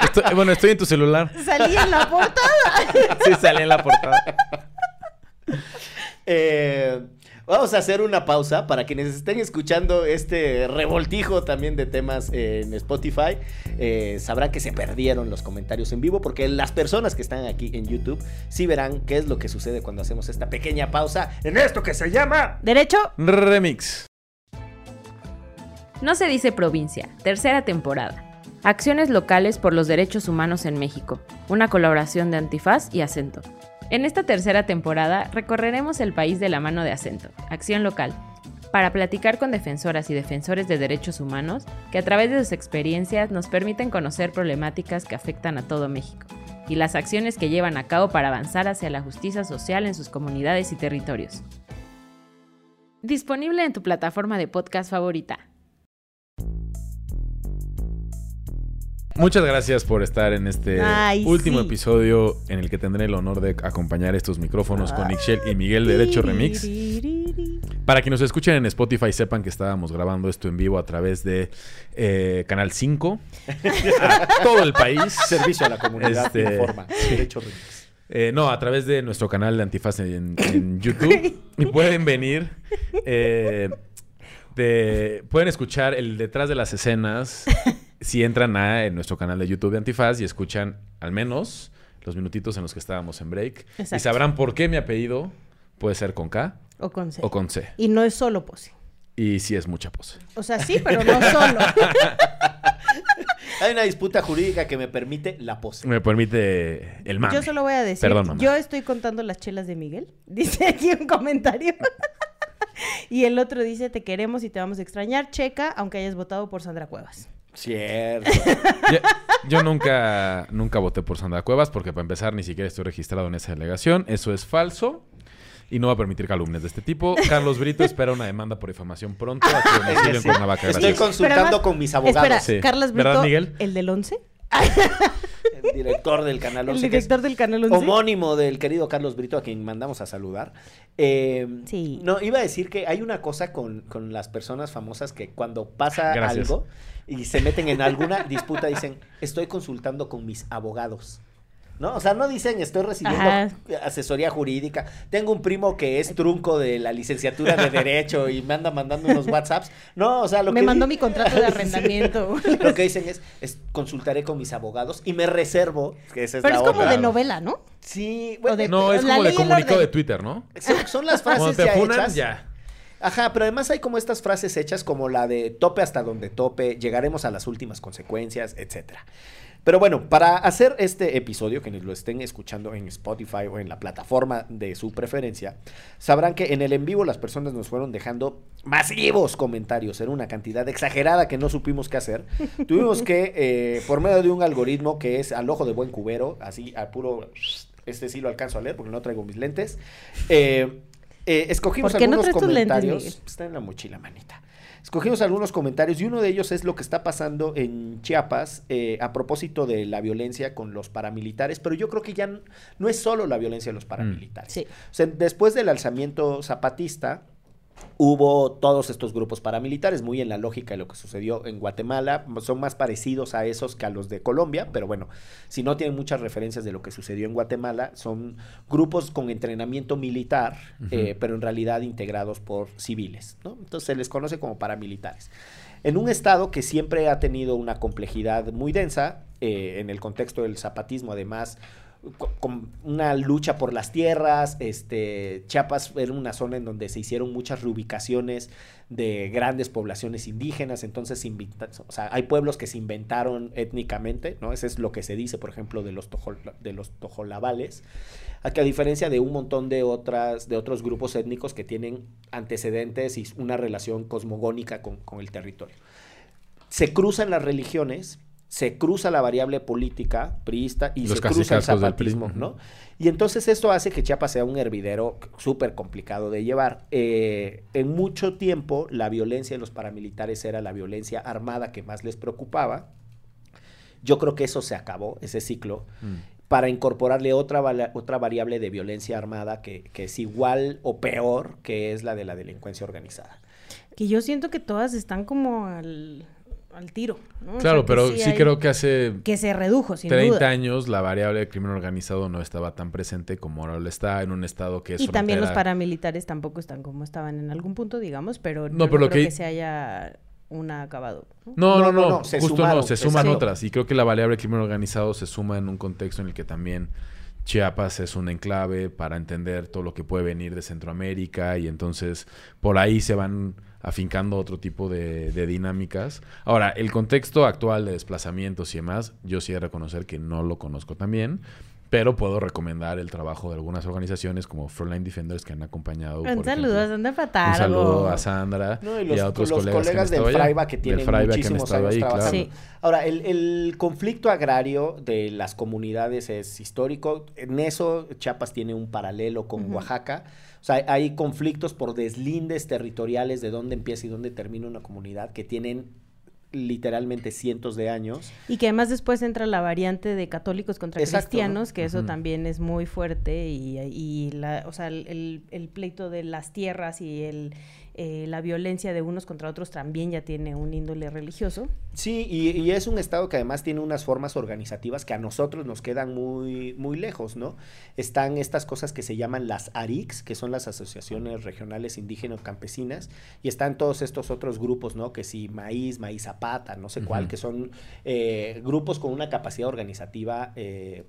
S6: Estoy- bueno, estoy en tu celular.
S3: Salí en la portada.
S6: Sí, salí en la portada.
S2: Eh, vamos a hacer una pausa para quienes estén escuchando este revoltijo también de temas en Spotify. eh, sabrán que se perdieron los comentarios en vivo porque las personas que están aquí en YouTube sí verán qué es lo que sucede cuando hacemos esta pequeña pausa en esto que se llama...
S3: Derecho.
S6: Remix.
S1: No se dice provincia, tercera temporada. Acciones locales por los derechos humanos en México, una colaboración de Antifaz y Acento. En esta tercera temporada recorreremos el país de la mano de Acento, Acción Local, para platicar con defensoras y defensores de derechos humanos que a través de sus experiencias nos permiten conocer problemáticas que afectan a todo México y las acciones que llevan a cabo para avanzar hacia la justicia social en sus comunidades y territorios. Disponible en tu plataforma de podcast favorita.
S4: Muchas gracias por estar en este
S3: Ay,
S4: último
S3: sí.
S4: episodio en el que tendré el honor de acompañar estos micrófonos con Ixchel y Miguel de Derecho Remix. Para quienes nos escuchen en Spotify, sepan que estábamos grabando esto en vivo a través de eh, Canal 5 a todo el país.
S2: Servicio a la comunidad
S4: Este-
S2: informa. Derecho Remix.
S4: Eh, no, a través de nuestro canal de Antifaz en, en YouTube. y pueden venir. eh, de- pueden escuchar el detrás de las escenas si entran a en nuestro canal de YouTube de Antifaz y escuchan al menos los minutitos en los que estábamos en break. Y
S3: Exacto.
S4: sabrán por qué mi apellido puede ser con K
S3: O con C.
S4: o con C.
S3: Y no es solo pose.
S4: Y sí es mucha pose.
S3: O sea, sí, pero no solo.
S2: Hay una disputa jurídica que me permite la pose.
S4: Me permite el mame.
S3: Yo solo voy a decir,
S4: Perdón, mamá.
S3: yo estoy contando las chelas de Miguel. Dice aquí un comentario. y el otro dice, te queremos y te vamos a extrañar. Checa, aunque hayas votado por Sandra Cuevas.
S2: Cierto.
S4: Yo, yo nunca, nunca voté por Sandra Cuevas porque para empezar ni siquiera estoy registrado en esa delegación. Eso es falso y no va a permitir calumnias de este tipo. Carlos Brito espera una demanda por difamación pronto a su domicilio en
S2: Sí.
S4: Cuernavaca.
S2: Estoy
S4: Gracias.
S2: consultando
S3: además-
S2: con mis abogados.
S3: Espera,
S4: Sí.
S3: Carlos
S4: ¿Verdad,
S3: Brito,
S4: Miguel?
S3: el del 11.
S2: El director del canal
S3: El
S2: 11, que es
S3: director del canal 11.
S2: homónimo del querido Carlos Brito, a quien mandamos a saludar. Eh,
S3: Sí.
S2: No, iba a decir que hay una cosa con, con las personas famosas que cuando pasa
S4: Gracias.
S2: algo y se meten en alguna disputa dicen, estoy consultando con mis abogados. ¿No? O sea, no dicen, estoy recibiendo
S3: Ajá.
S2: asesoría jurídica. Tengo un primo que es trunco de la licenciatura de Derecho y me anda mandando unos WhatsApps. No, o sea, lo
S3: Me
S2: que
S3: mandó
S2: di-
S3: mi contrato de
S2: Sí.
S3: arrendamiento.
S2: Lo que dicen es, es, consultaré con mis abogados y me reservo, que esa es
S3: Pero
S2: la
S3: es como
S2: otra.
S3: de novela, ¿no?
S2: Sí,
S3: O
S2: bueno,
S3: de-
S4: No, es como de comunicado de Twitter, ¿no?
S2: son, son las frases
S4: Cuando te
S2: ya
S4: funan,
S2: hechas.
S4: ya.
S2: Ajá, pero además hay como estas frases hechas como la de tope hasta donde tope, llegaremos a las últimas consecuencias, etcétera. Pero bueno, para hacer este episodio, quienes lo estén escuchando en Spotify o en la plataforma de su preferencia, sabrán que en el en vivo las personas nos fueron dejando masivos comentarios, era una cantidad exagerada que no supimos qué hacer. Tuvimos que, eh, por medio de un algoritmo que es al ojo de buen cubero, así a puro, este sí lo alcanzo a leer porque no traigo mis lentes, eh, eh, escogimos
S3: ¿Por qué no
S2: algunos
S3: lentes,
S2: comentarios. Está en la mochila, manita. escogimos algunos comentarios y uno de ellos es lo que está pasando en Chiapas eh, a propósito de la violencia con los paramilitares, pero yo creo que ya no es solo la violencia de los paramilitares.
S3: Sí.
S2: O sea, después del alzamiento zapatista, hubo todos estos grupos paramilitares, muy en la lógica de lo que sucedió en Guatemala, son más parecidos a esos que a los de Colombia, pero bueno, si no tienen muchas referencias de lo que sucedió en Guatemala, son grupos con entrenamiento militar, eh, pero en realidad integrados por civiles, ¿no? Entonces se les conoce como paramilitares. En un estado que siempre ha tenido una complejidad muy densa, eh, en el contexto del zapatismo, además, con una lucha por las tierras, este, Chiapas era una zona en donde se hicieron muchas reubicaciones de grandes poblaciones indígenas, entonces o sea, hay pueblos que se inventaron étnicamente, ¿no? Eso es lo que se dice, por ejemplo, de los, tojol- de los tojolabales, a que a diferencia de un montón de otras, de otros grupos étnicos que tienen antecedentes y una relación cosmogónica con el territorio. Se cruzan las religiones, se cruza la variable política priista y
S4: Los
S2: se cruza el zapatismo. ¿no? Y entonces esto hace que Chiapas sea un hervidero súper complicado de llevar. Eh, en mucho tiempo la violencia de los paramilitares era la violencia armada que más les preocupaba. Yo creo que eso se acabó, ese ciclo,
S4: Mm.
S2: para incorporarle otra, otra variable de violencia armada que, que es igual o peor, que es la de la delincuencia organizada.
S3: Que yo siento que todas están como al, al tiro, ¿no? O
S4: Claro,
S3: sea,
S4: pero sí,
S3: hay-
S4: creo que hace
S3: Que se redujo, sin
S4: 30
S3: duda.
S4: años la variable de crimen organizado no estaba tan presente como ahora lo está en un estado que es
S3: Y también los paramilitares tampoco están como estaban en algún punto, digamos, pero
S4: No,
S3: no,
S4: pero lo
S3: creo
S4: que-
S3: que... se haya una acabado. ¿no?
S4: No, no,
S2: No,
S4: no,
S2: no, no, se
S4: justo
S2: sumaron,
S4: no, se suman
S2: exacto.
S4: otras. Y creo que la variable crimen organizado se suma en un contexto en el que también Chiapas es un enclave para entender todo lo que puede venir de Centroamérica y entonces por ahí se van afincando otro tipo de, dinámicas. Ahora, el contexto actual de desplazamientos y demás, yo sí he de reconocer que no lo conozco también, pero puedo recomendar el trabajo de algunas organizaciones como Frontline Defenders que han acompañado.
S3: Un
S4: por
S3: saludo
S4: ejemplo,
S3: a Sandra
S4: un saludo a Sandra
S2: No, y
S4: y,
S2: los,
S4: a otros
S2: los
S4: colegas,
S2: colegas,
S4: que han
S2: del. Fraiba que tienen
S4: Fraiba que han
S2: muchísimos años
S4: ahí, claro.
S2: trabajando.
S3: Sí.
S2: Ahora, el, el conflicto agrario de las comunidades es histórico. En eso Chiapas tiene un paralelo con. Oaxaca. O sea, hay conflictos por deslindes territoriales de dónde empieza y dónde termina una comunidad que tienen literalmente cientos de años.
S3: Y que además después entra la variante de católicos contra
S2: Exacto,
S3: cristianos, que eso también es muy fuerte y, y la, o sea, el, el- el pleito de las tierras y el, eh, la violencia de unos contra otros también ya tiene un índole religioso.
S2: Sí, y, y es un estado que además tiene unas formas organizativas que a nosotros nos quedan muy, muy lejos, ¿no? Están estas cosas que se llaman las ARICs, que son las asociaciones regionales indígenas campesinas, y están todos estos otros grupos, ¿no? Que si maíz, maíz zapata, no sé cuál, que son eh, grupos con una capacidad organizativa eh,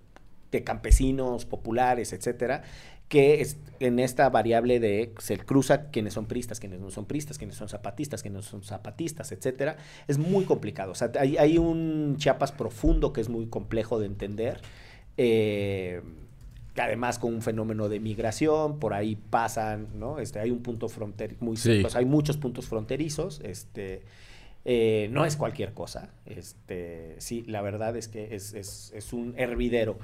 S2: de campesinos, populares, etcétera, que es, en esta variable de se cruza quienes son pristas, quienes no son pristas, quienes son zapatistas, quienes no son zapatistas, etcétera, es muy complicado. O sea, hay, hay un Chiapas profundo que es muy complejo de entender. eh, además con un fenómeno de migración, por ahí pasan, ¿no? Este, hay un punto fronterizo, muy
S4: Sí.
S2: hay muchos puntos fronterizos, este, eh, no es cualquier cosa, este, sí, la verdad es que es, es- es un hervidero.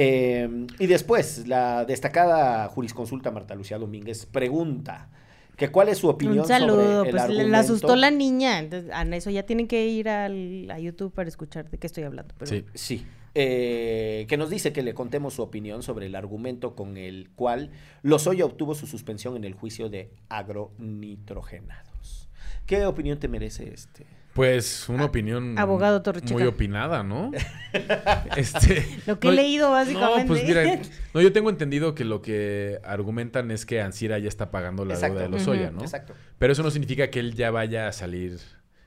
S2: Eh, y después, la destacada jurisconsulta Marta Lucía Domínguez pregunta que cuál es su opinión
S3: un saludo,
S2: sobre el
S3: pues le-
S2: argumento.
S3: la asustó la niña. Entonces, a eso ya tienen que ir al, a YouTube para escuchar de qué estoy hablando. Pero
S4: Sí.
S2: Sí. eh, que nos dice que le contemos su opinión sobre el argumento con el cual Lozoya obtuvo su suspensión en el juicio de agronitrogenados. ¿Qué opinión te merece este?
S4: Pues una opinión
S3: abogado Torrecheca.
S4: muy opinada, ¿no? este,
S3: Lo que he leído, básicamente.
S4: No, pues mira, no, yo tengo entendido que lo que argumentan es que Ansira ya está pagando la
S2: Exacto.
S4: deuda de Lozoya,
S3: Ujú.
S4: ¿no?
S2: Exacto.
S4: Pero eso no significa que él ya vaya a salir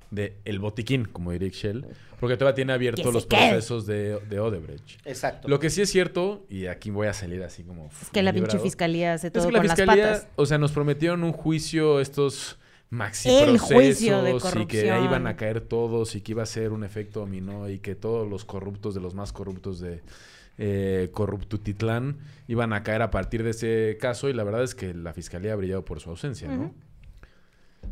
S4: de el botiquín, como diría Shell, porque todavía tiene abiertos los
S3: quede.
S4: procesos de, de Odebrecht.
S2: Exacto.
S4: Lo que sí es cierto, y aquí voy a salir así como...
S3: Es que la pinche fiscalía hace
S4: es
S3: todo
S4: que la
S3: con
S4: fiscalía,
S3: las patas.
S4: o sea, nos prometieron un juicio estos maxi
S3: El juicio de
S4: procesos y que ahí
S3: corrupción.
S4: iban a caer todos y que iba a ser un efecto dominó y que todos los corruptos de los más corruptos de eh, Corruptutitlán iban a caer a partir de ese caso y la verdad es que la fiscalía ha brillado por su ausencia, ¿no?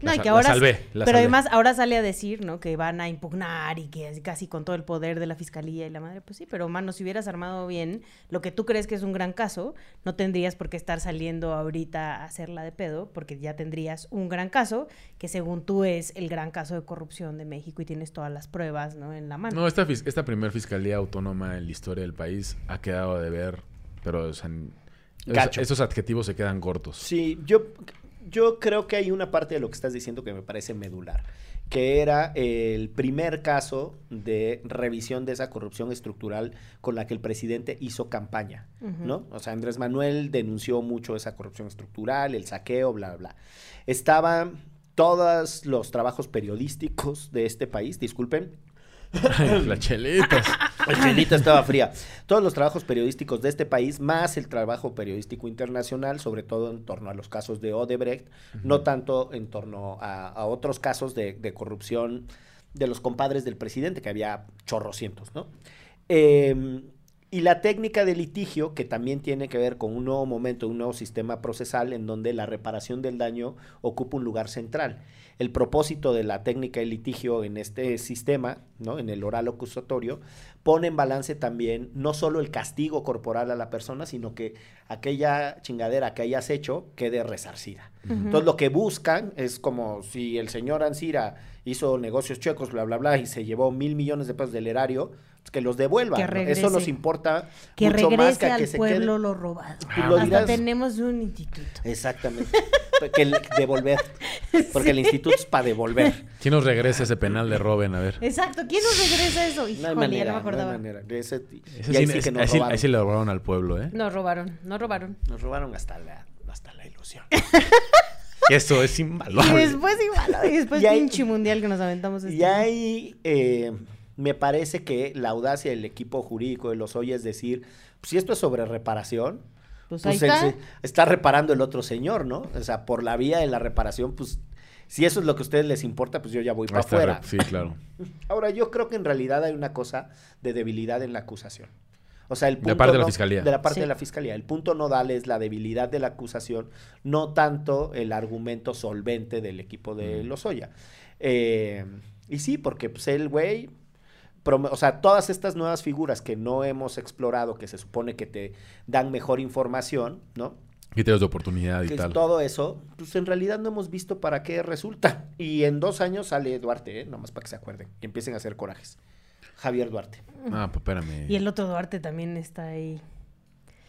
S3: No, y que ahora,
S4: salvé,
S3: pero
S4: salvé.
S3: además ahora sale a decir, ¿no? Que van a impugnar y que casi con todo el poder de la fiscalía y la madre, pues sí, pero mano, si hubieras armado bien lo que tú crees que es un gran caso, no tendrías por qué estar saliendo ahorita a hacerla de pedo, porque ya tendrías un gran caso que según tú es el gran caso de corrupción de México y tienes todas las pruebas, ¿no? En la mano.
S4: No, esta, fis- esta primer fiscalía autónoma en la historia del país ha quedado de ver, pero o sea, esos adjetivos se quedan cortos.
S2: Sí, yo, yo creo que hay una parte de lo que estás diciendo que me parece medular, que era el primer caso de revisión de esa corrupción estructural con la que el presidente hizo campaña. ¿no? O sea, Andrés Manuel denunció mucho esa corrupción estructural, el saqueo, bla, bla, bla. Estaban todos los trabajos periodísticos de este país, disculpen,
S4: Ay.
S2: El chelita estaba fría. Todos los trabajos periodísticos de este país, más el trabajo periodístico internacional, sobre todo en torno a los casos de Odebrecht, no tanto en torno a, a otros casos de, de corrupción de los compadres del presidente, que había chorrocientos, ¿no? Eh, y la técnica de litigio, que también tiene que ver con un nuevo momento, un nuevo sistema procesal en donde la reparación del daño ocupa un lugar central. El propósito de la técnica de litigio en este sistema, ¿no? en el oral acusatorio, pone en balance también no solo el castigo corporal a la persona, sino que aquella chingadera que hayas hecho quede resarcida. Entonces lo que buscan es como si el señor Ansira hizo negocios chuecos, bla, bla, bla, y se llevó mil millones de pesos del erario, que los devuelva.
S3: Que
S2: ¿no?
S3: regrese.
S2: Eso nos importa
S3: que
S2: mucho más que, a que
S3: al
S2: se
S3: pueblo
S2: quede.
S3: lo robado.
S2: Lo
S3: Hasta
S2: dirás.
S3: tenemos un instituto.
S2: Exactamente. que el- devolver. Porque el instituto es para devolver.
S4: ¿Quién nos regresa ese penal de Robin? A ver.
S3: Exacto, ¿quién nos regresa eso?
S2: No hay
S3: Híjole, ya no me
S2: no hay
S3: acordaba.
S2: manera. Ese-
S4: Ese
S2: y ahí
S4: sí-
S2: sí
S4: es-
S2: que nos
S4: ahí sí-
S2: robaron.
S4: ahí sí le robaron al pueblo, ¿eh?
S3: No robaron, no robaron.
S2: Nos robaron hasta la, hasta la ilusión.
S4: Eso es
S3: Y
S4: invaluable.
S3: después igual, y después
S2: Y
S3: pinche mundial que nos aventamos. este
S2: Y ahí eh, me parece que la audacia del equipo jurídico de los hoy es decir, pues, si esto es sobre reparación,
S3: Pues,
S2: pues
S3: ahí
S2: el
S3: está.
S2: se- está reparando el otro señor, ¿no? O sea, por la vía de la reparación, pues si eso es lo que a ustedes les importa, pues yo ya voy para afuera.
S4: Sí, claro.
S2: Ahora, yo creo que en realidad hay una cosa de debilidad en la acusación. O sea, el
S4: De
S2: punto
S4: parte de la fiscalía.
S2: De la parte
S3: Sí.
S2: de la fiscalía. El punto nodal es la debilidad de la acusación, no tanto el argumento solvente del equipo de Lozoya. Eh, y sí, porque pues el güey, o sea, todas estas nuevas figuras que no hemos explorado, que se supone que te dan mejor información, ¿no?
S4: Criterios de oportunidad y
S2: que
S4: tal.
S2: todo eso, pues en realidad no hemos visto para qué resulta. Y en dos años sale Duarte, ¿eh? nomás para que se acuerden, y empiecen a hacer corajes. Javier Duarte.
S4: Ah, pues espérame.
S3: Y el otro Duarte también está ahí.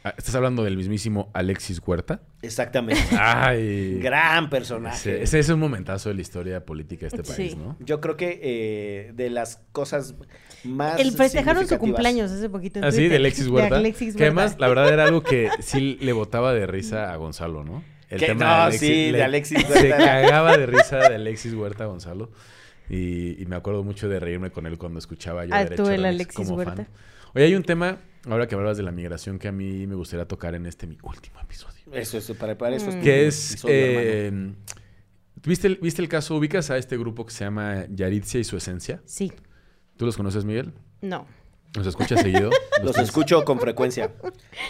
S4: Ah, ¿Estás hablando del mismísimo Alexis Huerta?
S2: Exactamente.
S4: Ay.
S2: Gran personaje.
S4: ese es un momentazo de la historia política de este país,
S3: Sí.
S4: ¿no?
S2: Yo creo que eh, de las cosas más.
S3: El festejaron su cumpleaños hace poquito en
S4: Ah, sí,
S3: Twitter.
S4: de Alexis Huerta.
S3: Alexis
S4: Que
S3: Huerta.
S4: además, la verdad, era algo que sí le botaba de risa a Gonzalo, ¿no? El
S2: Que no, sí, de Alexis
S4: Se
S2: Huerta.
S4: cagaba de risa de Alexis Huerta a Gonzalo. Y, y me acuerdo mucho de reírme con él cuando escuchaba yo
S3: Ah,
S4: Derecho
S3: tú, el Alexis
S4: como
S3: Huerta.
S4: fan. Oye, hay un tema, ahora que hablabas de la migración, que a mí me gustaría tocar en este mi último episodio.
S2: Eso, eso, para, para eso.
S3: Mm.
S4: Que es...
S2: episodio,
S4: eh. ¿viste, el, ¿Viste el caso? ¿Ubicas a este grupo que se llama Yaritzia y su esencia?
S3: Sí,
S4: ¿Tú los conoces, Miguel?
S3: no.
S4: ¿Los escuchas seguido?
S2: Los escucho con frecuencia.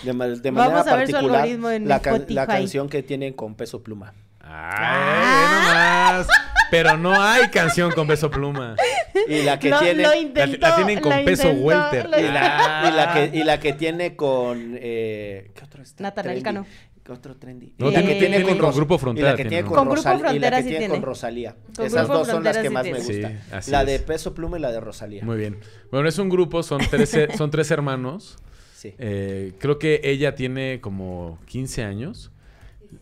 S2: De, ma- de
S3: Vamos
S2: manera
S3: a ver su
S2: particular,
S3: algoritmo en
S2: la, can- la
S3: Spotify.
S2: canción que tienen con peso pluma.
S4: ¡Ay, nomás! Pero no hay canción con peso pluma.
S2: Y la que
S3: lo,
S2: tiene.
S3: lo intentó,
S4: la tienen con peso
S3: intentó,
S4: welter.
S2: Y la, y la que, y la que tiene con. Eh, ¿Qué otro está?
S3: Natanael
S2: Trendy?
S3: Cano.
S2: ¿Qué otro trendy?
S4: No,
S2: Y la
S3: tiene-
S2: que tiene con, Ros-
S4: Grupo
S2: y
S4: Frontera
S2: la que
S4: tiene,
S2: tiene con,
S3: Con Grupo
S2: Rosal- y la
S3: Frontera
S2: que
S3: sí
S2: tiene
S3: tiene.
S2: con Rosalía.
S3: Con
S2: Esas
S3: Grupo
S2: dos son las
S3: Frontera
S2: que
S3: sí
S2: más
S3: tiene.
S2: me
S4: Sí,
S2: gustan.
S4: así
S2: la
S4: es.
S2: de peso pluma y la de Rosalía.
S4: Muy bien. Bueno, es un grupo, son tres, son tres hermanos.
S2: Sí.
S4: Eh, creo que ella tiene como 15 años.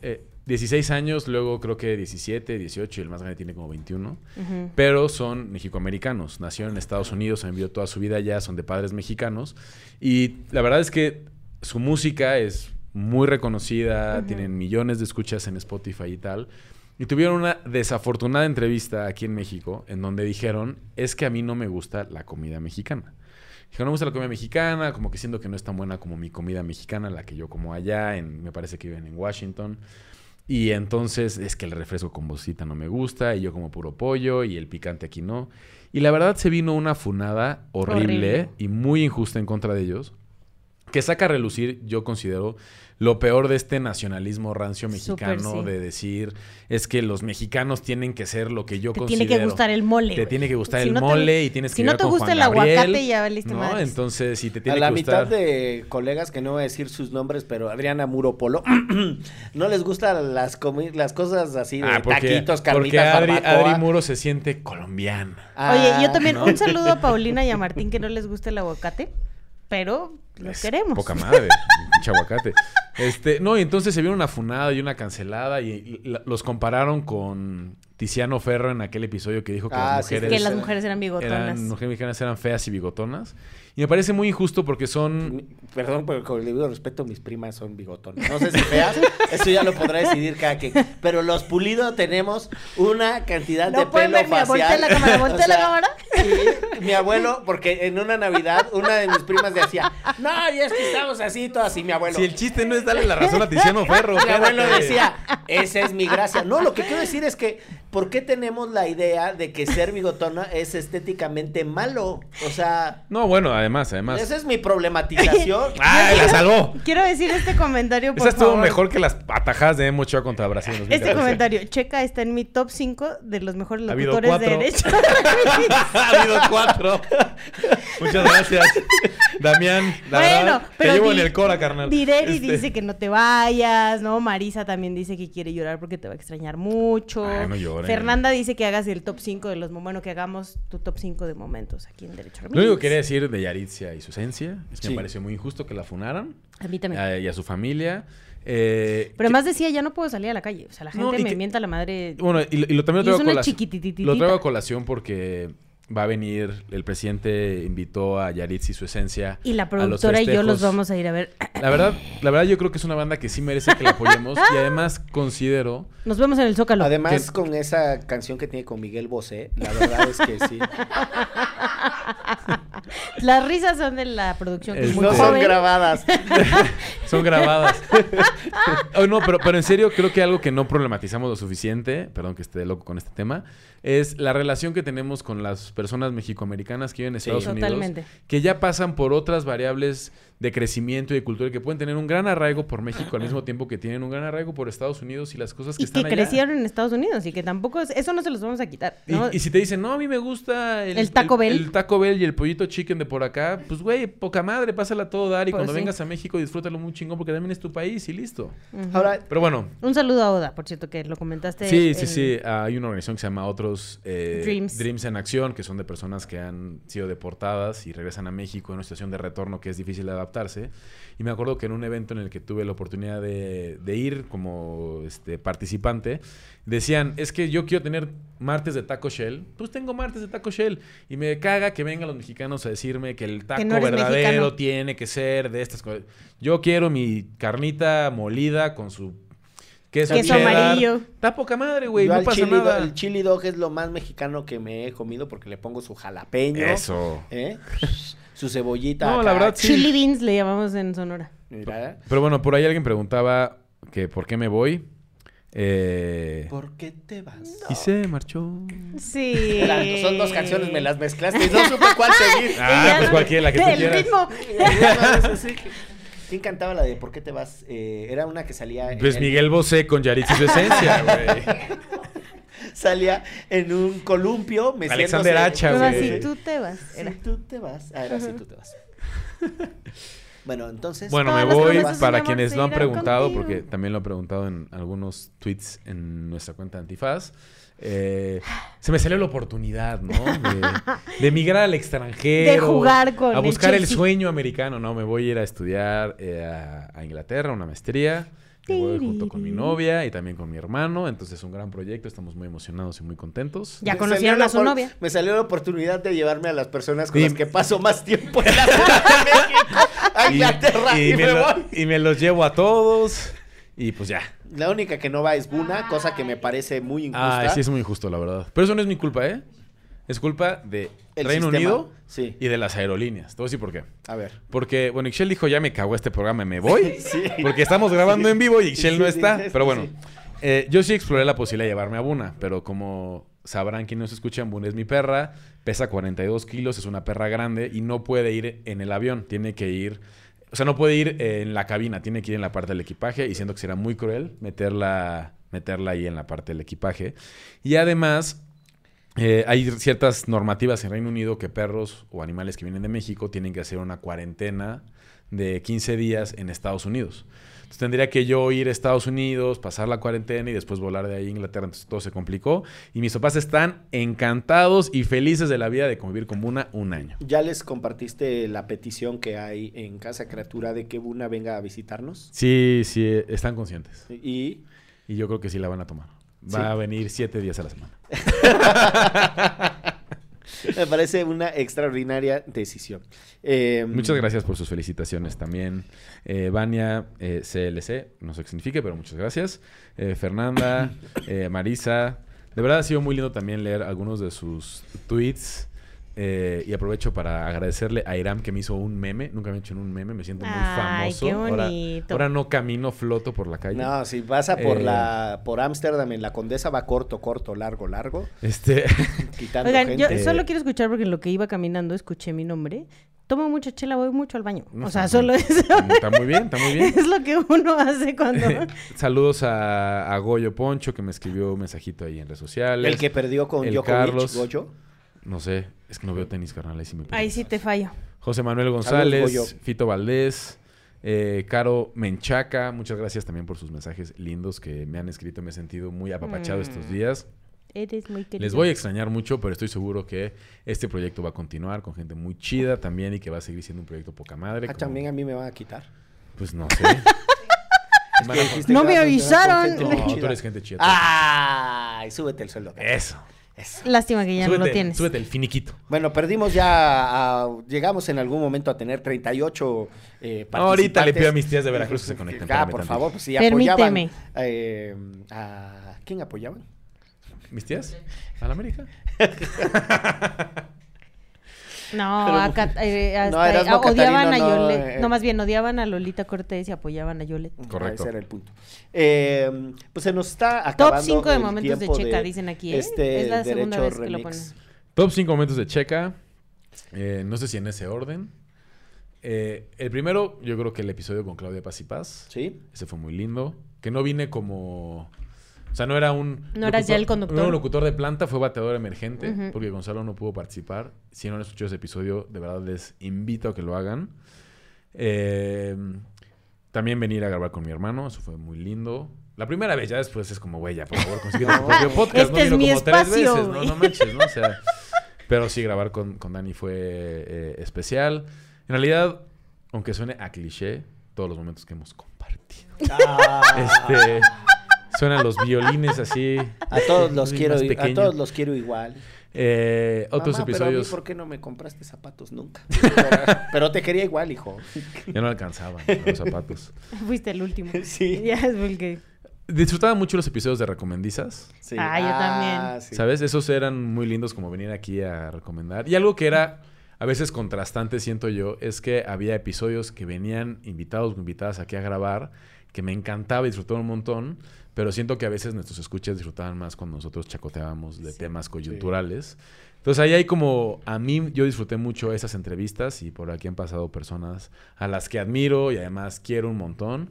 S4: Eh, 16 años, luego creo que 17, 18 y el más grande tiene como 21.
S3: Ujú.
S4: Pero son mexicoamericanos. Nacieron en Estados Unidos, han vivido toda su vida allá, son de padres mexicanos. Y la verdad es que su música es muy reconocida, tienen millones de escuchas en Spotify y tal. Y tuvieron una desafortunada entrevista aquí en México en donde dijeron, es que a mí no me gusta la comida mexicana. Dijeron, no me gusta la comida mexicana, como que siento que no es tan buena como mi comida mexicana, la que yo como allá, en, me parece que viven en Washington. Y entonces es que el refresco con bocita no me gusta y yo como puro pollo y el picante aquí no. Y la verdad se vino una funada horrible,
S3: Horrible.
S4: y muy injusta en contra de ellos. que saca a relucir, yo considero, lo peor de este nacionalismo rancio mexicano
S3: sí.
S4: de decir es que los mexicanos tienen que ser lo que yo
S3: Te
S4: considero.
S3: tiene que gustar el mole.
S4: Te tiene que gustar
S3: Si
S4: el
S3: no te-
S4: mole y tienes que
S3: Si no te
S4: con
S3: gusta
S4: Juan
S3: el aguacate, ya valiste
S4: ¿no?
S3: madres.
S4: Entonces, si te
S2: A
S4: tiene
S2: la
S4: que
S2: mitad
S4: gustar...
S2: de colegas que no voy a decir sus nombres, pero Adriana Muro Polo, no les gustan las, comi- las cosas así de
S4: Ah, porque,
S2: taquitos,
S4: porque
S2: carnitas,
S4: Adri,
S2: barbacoa.
S4: Adri Muro se siente colombiana.
S3: Oye, yo
S2: Ah,
S3: también,
S4: ¿no?
S3: un saludo a Paulina y a Martín que no les gusta el aguacate, pero los
S4: Es
S3: queremos.
S4: Poca madre, pinche aguacate. Este, no, y entonces se vio una funada y una cancelada y, y la- los compararon con Tiziano Ferro en aquel episodio que dijo que
S2: Ah,
S4: las
S2: sí,
S4: mujeres
S3: que las mujeres eran bigotonas.
S4: eran mujeres mexicanas eran feas y bigotonas. Y me parece muy injusto porque son
S2: Perdón, pero con el debido respeto, mis primas son bigotones. No sé si feas, eso ya lo podrá decidir cada quien. Pero los pulidos tenemos una cantidad
S3: No
S2: de pelo
S3: ver,
S2: facial.
S3: voltea la cámara, voltea la cámara.
S2: y mi abuelo, porque en una Navidad, una de mis primas decía, no, ya es que estamos así, todas así, mi abuelo.
S4: Si el chiste no es darle la razón a Tiziano Ferro.
S2: Mi abuelo decía, esa es mi gracia. No, lo que quiero decir es que, ¿por qué tenemos la idea de que ser bigotona es estéticamente malo? O sea,
S4: No, bueno, además, además.
S2: esa es mi problematización.
S4: ¡Ay, la salvó!
S3: Quiero decir este comentario, por
S4: Esa estuvo
S3: favor.
S4: mejor que las atajadas de Emo Ochoa contra Brasil. en
S3: Este
S4: 2014.
S3: comentario, Checa está en mi top 5 de los mejores
S4: Ha
S3: locutores de derecho.
S4: ha habido cuatro. Muchas gracias. Damián, la
S3: bueno,
S4: verdad,
S3: pero
S4: te llevo en el cora, carnal.
S3: Direri
S4: Este,
S3: dice que no te vayas, ¿no? Marisa también dice que quiere llorar porque te va a extrañar mucho.
S4: Ay, no lloren.
S3: Fernanda dice que hagas el top 5 de los momentos, bueno, que hagamos tu top 5 de momentos aquí en Derecho
S4: Lo único que quería decir de Yaritzia y su esencia es que
S2: Sí.
S4: me pareció muy injusto que la funaran
S3: A mí también.
S4: eh, y a su familia. Eh,
S3: Pero además decía, ya no puedo salir a la calle. O sea, la gente me
S4: que-
S3: mienta la madre.
S4: Bueno, y, lo- y lo también lo
S3: es
S4: traigo a
S3: una
S4: colación. Lo traigo a colación porque va a venir, el presidente invitó a Yaritz y su esencia.
S3: Y la productora y yo los vamos a ir a ver.
S4: La verdad, la verdad yo creo que es una banda que sí merece que la apoyemos y además considero
S3: Nos vemos en el Zócalo.
S2: Además,
S4: Que-
S2: con esa canción que tiene con Miguel Bosé, la verdad es que sí.
S3: Las risas son de la producción que es muy
S2: no son grabadas.
S4: son grabadas. Oh, no, pero, pero en serio creo que algo que no problematizamos lo suficiente, perdón que esté loco con este tema, es la relación que tenemos con las personas mexicoamericanas que viven en
S2: Sí.
S4: Estados Unidos,
S3: Totalmente.
S4: que ya pasan por otras variables de crecimiento y de cultura y que pueden tener un gran arraigo por México al mismo tiempo que tienen un gran arraigo por Estados Unidos y las cosas que
S3: Y
S4: están
S3: que
S4: allá.
S3: crecieron en Estados Unidos y que tampoco es- eso no se los vamos a quitar. ¿no?
S4: Y, y si te dicen, no, a mí me gusta el,
S3: El Taco Bell.
S4: el Taco Bell y el pollito chicken de por acá, pues güey, poca madre, pásala a todo dar y
S3: Pues
S4: cuando
S3: sí.
S4: vengas a México disfrútalo muy chingón porque también es tu país y listo.
S2: Ahora,
S4: Pero bueno,
S3: Un saludo a Oda, por cierto, que lo comentaste.
S4: Sí, sí,
S3: en-
S4: sí. Ah, hay una organización que se llama Otros eh,
S3: Dreams.
S4: en Acción, que son de personas que han sido deportadas y regresan a México en una situación de retorno que es difícil de adaptarse. Y me acuerdo que en un evento en el que tuve la oportunidad de, de ir como este, participante, decían, es que yo quiero tener martes de Taco Shell. Pues tengo martes de Taco Shell. Y me caga que vengan los mexicanos a decirme que el taco
S3: no
S4: verdadero
S3: mexicano.
S4: tiene que ser de estas cosas. Yo quiero mi carnita molida con su queso,
S3: Queso amarillo.
S4: Está poca madre, güey. No
S2: al
S4: pasa
S2: chili do-
S4: nada.
S2: el chili dog es lo más mexicano que me he comido porque le pongo su jalapeño.
S4: Eso.
S2: ¿eh? Su cebollita.
S4: No,
S2: acá.
S4: la verdad, sí.
S3: Chili beans le llamamos en Sonora.
S2: Mira.
S4: Pero bueno, por ahí alguien preguntaba que por qué me voy. Eh,
S2: ¿Por qué te vas?
S4: y se marchó.
S3: Sí.
S2: Eran- son dos canciones, me las mezclaste y no supe cuál seguir.
S4: Ah, pues cualquiera, la que tú
S3: El
S4: quieras.
S3: ritmo.
S2: ¿Quién cantaba la de ¿Por qué te vas? Eh, era una que salía. en
S4: Pues
S2: el-
S4: Miguel Bosé con Yaritz y su esencia, güey.
S2: Salía en un columpio. meciéndose-
S4: Alexander Hacha, güey.
S3: así tú te vas. Era.
S2: Si tú te vas. Ah, era si tú te vas. bueno, entonces.
S4: Bueno, me voy para quienes lo han preguntado,
S3: contigo.
S4: porque también lo han preguntado en algunos tweets en nuestra cuenta de Antifaz. Eh, se me salió la oportunidad, ¿no? De, de emigrar al extranjero.
S3: De jugar con
S4: A buscar el, sueño americano, ¿no? Me voy a ir a estudiar eh, a, a Inglaterra, una maestría. Me voy junto con mi novia y también con mi hermano. Entonces es un gran proyecto. Estamos muy emocionados y muy contentos.
S3: Ya
S2: me
S3: conocieron a su novia.
S2: Me salió la oportunidad de llevarme a las personas con
S4: Y-
S2: las que paso más tiempo en la Ciudad de México a
S4: Y-
S2: Inglaterra y,
S4: y
S2: me,
S4: me lo-
S2: voy.
S4: y me los llevo a todos. Y pues ya.
S2: La única que no va es Buna, cosa que me parece muy injusta.
S4: Ah, sí, es muy injusto, la verdad. Pero eso no es mi culpa, ¿eh? Es culpa de
S2: El
S4: Reino
S2: sistema.
S4: Unido
S2: Sí.
S4: y de las aerolíneas. Te voy a decir por qué.
S2: A ver.
S4: Porque, bueno, Ixchel dijo, ya me cagó este programa, me voy.
S2: Sí.
S4: Porque estamos grabando en vivo y Ixchel no está. pero bueno, eh, yo sí exploré la posibilidad de llevarme a Buna. Pero como sabrán quienes nos escuchan, Buna es mi perra. Pesa 42 kilos, es una perra grande y no puede ir en el avión. Tiene que ir o sea, no puede ir eh, en la cabina, tiene que ir en la parte del equipaje y siento que será muy cruel meterla, meterla ahí en la parte del equipaje. Y además, eh, hay ciertas normativas en Reino Unido que perros o animales que vienen de México tienen que hacer una cuarentena de 15 días en Estados Unidos. Entonces tendría que yo ir a Estados Unidos, pasar la cuarentena y después volar de ahí a Inglaterra. Entonces todo se complicó. Y mis papás están encantados y felices de la vida de convivir con Buna un año.
S2: ¿Ya les compartiste la petición que hay en Casa Criatura de que Buna venga a visitarnos?
S4: Sí, sí, están conscientes.
S2: Y
S4: Y yo creo que sí la van a tomar. Va
S2: Sí.
S4: a venir siete días a la semana.
S2: me parece una extraordinaria decisión. Eh,
S4: Muchas gracias por sus felicitaciones también. Eh, Vania eh, CLC, no sé qué signifique, pero muchas gracias. Eh, Fernanda, eh, Marisa. De verdad ha sido muy lindo también leer algunos de sus tweets. Eh, y aprovecho para agradecerle a Iram que me hizo un meme. Nunca me he hecho un meme, me siento muy
S3: Ay,
S4: famoso.
S3: qué
S4: Ahora-
S3: bonito.
S4: Ahora, no camino, floto por la calle.
S2: No, si pasa por
S4: Eh,
S2: la por Ámsterdam en la Condesa va corto, corto, largo, largo,
S4: Este,
S2: quitando
S3: Oigan, yo
S2: gente.
S3: solo quiero escuchar porque en lo que iba caminando escuché mi nombre. Tomo mucha chela, voy mucho al baño.
S4: No,
S3: o sea, solo eso.
S4: está muy bien, está muy bien.
S3: Es lo que uno hace cuando...
S4: Saludos a, a Goyo Poncho que me escribió un mensajito ahí en redes sociales.
S2: el que perdió con
S4: el
S2: Djokovic,
S4: Carlos.
S2: Goyo.
S4: No sé, es que no veo tenis, carnal. Ahí sí me
S3: Ahí sí te fallo.
S4: José Manuel González. Fito Valdés, eh, Caro Menchaca. Muchas gracias también por sus mensajes lindos que me han escrito. Me he sentido muy apapachado
S3: Mm.
S4: estos días.
S3: Eres muy querido.
S4: Les voy a extrañar mucho, pero estoy seguro que este proyecto va a continuar con gente muy chida también y que va a seguir siendo un proyecto poca madre.
S2: Ah,
S4: como-
S2: también a mí me van a quitar.
S4: Pues no sé.
S2: Es que
S3: No me avisaron.
S4: No, tú eres gente chida.
S2: Ay, súbete el sueldo.
S4: Eso.
S2: Eso.
S3: Lástima que ya no lo tienes.
S4: súbete el finiquito.
S2: Bueno, perdimos ya, a- llegamos en algún momento a tener 38 eh, participantes.
S4: Ahorita le pido a mis tías de Veracruz que se conecten.
S2: Ah, por favor, pues si
S3: Permíteme.
S2: apoyaban eh, a... ¿Quién apoyaban?
S4: ¿Mis tías? ¿A la América?
S3: No,
S2: Pero-
S3: acá, eh, hasta-
S2: No,
S3: ah, odiaban a
S2: no, eh.
S3: No, más bien odiaban a Lolita Cortés y apoyaban a Yolette.
S4: Correcto.
S2: Ese era el punto. Eh, pues se nos está
S3: Top
S2: acabando
S3: 5 de momentos de Checa, dicen aquí. ¿eh?
S2: Este
S3: es la segunda vez que lo ponen.
S4: Top 5 momentos de Checa. Eh, no sé si en ese orden. Eh, el primero, yo creo que el episodio con Claudia Paz y Paz.
S2: ¿Sí?
S4: Ese fue muy lindo. Que no vine como. O sea, no era un.
S3: No eras ya el conductor.
S4: No era un locutor de planta, fue bateador emergente. Porque Gonzalo no pudo participar. Si no han escuchado ese episodio, de verdad les invito a que lo hagan. Eh, también venir a grabar con mi hermano, eso fue muy lindo. La primera vez, ya después es como, güey, ya, por favor, consigue tu propio podcast.
S3: Este es
S4: vino
S3: mi
S4: como tres veces, ¿no? No manches, ¿no? O sea, pero sí, grabar con, con Dani fue eh, especial. En realidad, aunque suene a cliché, todos los momentos que hemos compartido. Este, suenan los violines así.
S2: A todos los quiero a todos los quiero igual.
S4: Eh, otros
S2: Mamá, pero a mí,
S4: episodios
S2: ¿por qué no me compraste zapatos nunca? Pero, pero te quería igual, hijo.
S4: ya no alcanzaban los zapatos.
S3: Fuiste el último.
S2: Sí.
S3: Ya es porque...
S4: Disfrutaba mucho los episodios de recomendizas.
S2: Sí.
S3: Ah, yo también.
S2: sí.
S4: ¿Sabes? Esos eran muy lindos como venir aquí a recomendar. Y algo que era a veces contrastante, siento yo, es que había episodios que venían invitados o invitadas aquí a grabar, que me encantaba y disfrutaba un montón, pero siento que a veces nuestros escuchas disfrutaban más cuando nosotros chacoteábamos de temas coyunturales. Entonces ahí hay como, a mí yo disfruté mucho esas entrevistas y por aquí han pasado personas a las que admiro y además quiero un montón.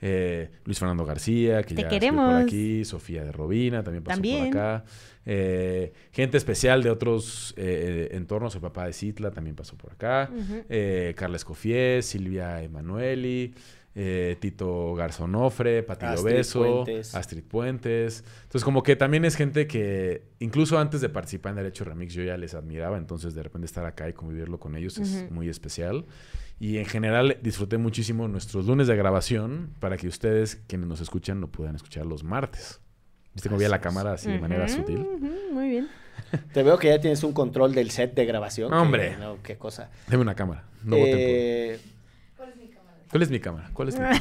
S4: Eh, Luis Fernando García, que
S3: Te
S4: ya
S3: queremos.
S4: por aquí, Sofía de Robina también pasó
S3: También.
S4: por acá. Eh, gente especial de otros eh, entornos, el papá de Citla también pasó por acá.
S3: Ujú.
S4: Eh, Carla Escofié, Silvia Emanueli, eh, Tito Garzonofre, Pati
S2: Astrid
S4: Beso,
S2: Puentes.
S4: Astrid Puentes. Entonces, como que también es gente que, incluso antes de participar en Derecho Remix, yo ya les admiraba. Entonces, de repente estar acá y convivirlo con ellos es muy especial. Y en general disfruté muchísimo nuestros lunes de grabación para que ustedes, quienes nos escuchan, lo puedan escuchar los martes. ¿Viste cómo la
S2: Así
S4: cámara así de manera sutil?
S3: Muy bien.
S2: Te veo que ya tienes un control del set de grabación. que-
S4: Hombre.
S2: no, qué cosa.
S4: Deme una cámara. No voten por-
S2: Eh,
S4: ¿Cuál es mi cámara? ¿Cuál es mi cámara?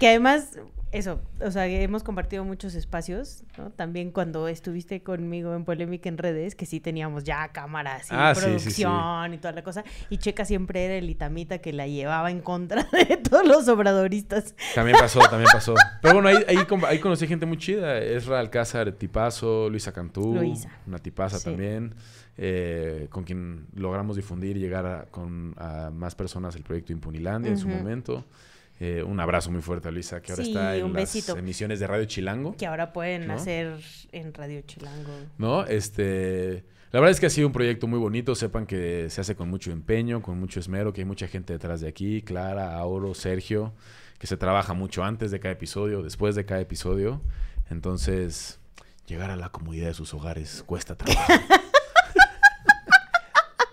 S3: Que además, eso, o sea, hemos compartido muchos espacios, ¿no? También cuando estuviste conmigo en Polémica en redes, que sí teníamos ya cámaras y
S4: Ah, sí, sí,
S3: producción y toda la cosa, y Checa siempre era el itamita que la llevaba en contra de todos los obradoristas.
S4: También pasó, también pasó. Pero bueno, ahí, ahí, conocí gente muy chida. Esra Alcázar, tipazo, Luisa Cantú,
S3: Luisa.
S4: una tipaza
S3: Sí.
S4: también, eh, con quien logramos difundir y llegar a, con, a más personas el proyecto Impunilandia en su momento. Eh, un abrazo muy fuerte a Luisa, que ahora
S3: Sí,
S4: está en las
S3: besito.
S4: emisiones de Radio Chilango.
S3: Que ahora pueden
S4: ¿No?
S3: hacer en Radio Chilango.
S4: ¿no? Este, la verdad es que ha sido un proyecto muy bonito. Sepan que se hace con mucho empeño, con mucho esmero, que hay mucha gente detrás de aquí. Clara, Auro, Sergio, que se trabaja mucho antes de cada episodio, después de cada episodio. Entonces, llegar a la comodidad de sus hogares cuesta trabajo.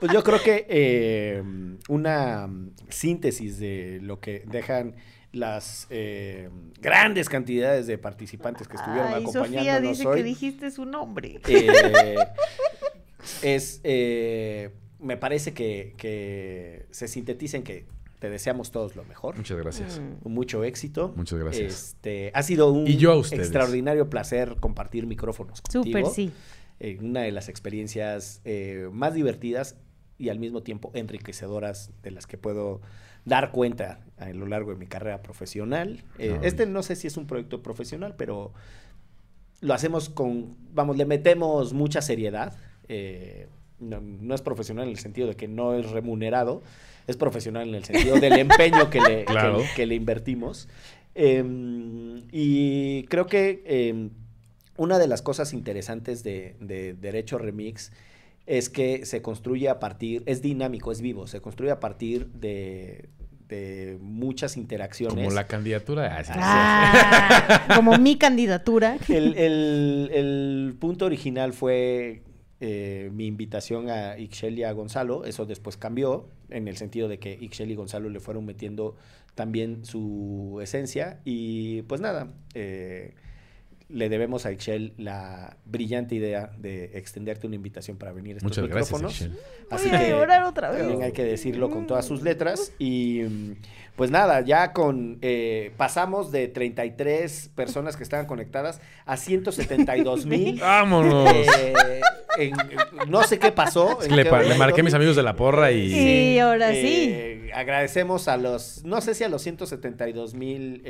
S2: Pues yo creo que eh, una síntesis de lo que dejan las eh, grandes cantidades de participantes que estuvieron
S3: Ay,
S2: acompañándonos
S3: Sofía dice
S2: hoy
S3: que dijiste su nombre.
S2: eh, es eh, me parece que, que se sintetiza en que te deseamos todos lo mejor.
S4: Muchas gracias.
S3: Mm.
S2: Mucho éxito.
S4: Muchas gracias.
S2: Este, ha sido un
S4: Y yo a ustedes.
S2: extraordinario placer compartir micrófonos contigo.
S3: Súper, sí.
S2: Eh, una de las experiencias eh, más divertidas y al mismo tiempo enriquecedoras de las que puedo dar cuenta a lo largo de mi carrera profesional. Eh, este no sé si es un proyecto profesional, pero lo hacemos con, vamos, le metemos mucha seriedad. Eh, no, no es profesional en el sentido de que no es remunerado, es profesional en el sentido del empeño que le, que
S4: Claro.
S2: le- que le invertimos. Eh, y creo que eh, una de las cosas interesantes de, de Derecho Remix es que se construye a partir, es dinámico, es vivo, se construye a partir de, de muchas interacciones.
S4: Como la candidatura. Ah, sí, sí.
S3: Como mi candidatura.
S2: El, el- el punto original fue eh, mi invitación a Ixchel y a Gonzalo. Eso después cambió, en el sentido de que Ixchel y Gonzalo le fueron metiendo también su esencia. Y pues nada, eh, le debemos a Ixchel la brillante idea de extenderte una invitación para venir a estos
S4: Muchas gracias,
S2: micrófonos.
S4: Michelle.
S2: Así
S3: Voy a
S2: que
S3: otra vez.
S2: también hay que decirlo con todas sus letras. Y mm, pues nada, ya con eh, pasamos de 33 personas que estaban conectadas a 172 mil.
S4: ¡Vámonos!
S2: Eh, en- en- no sé qué pasó.
S4: Es
S2: en
S4: que le,
S2: qué
S4: marqué a mis amigos de la porra y...
S3: Sí, ahora
S2: Eh, Agradecemos a los, no sé si a los 172 mil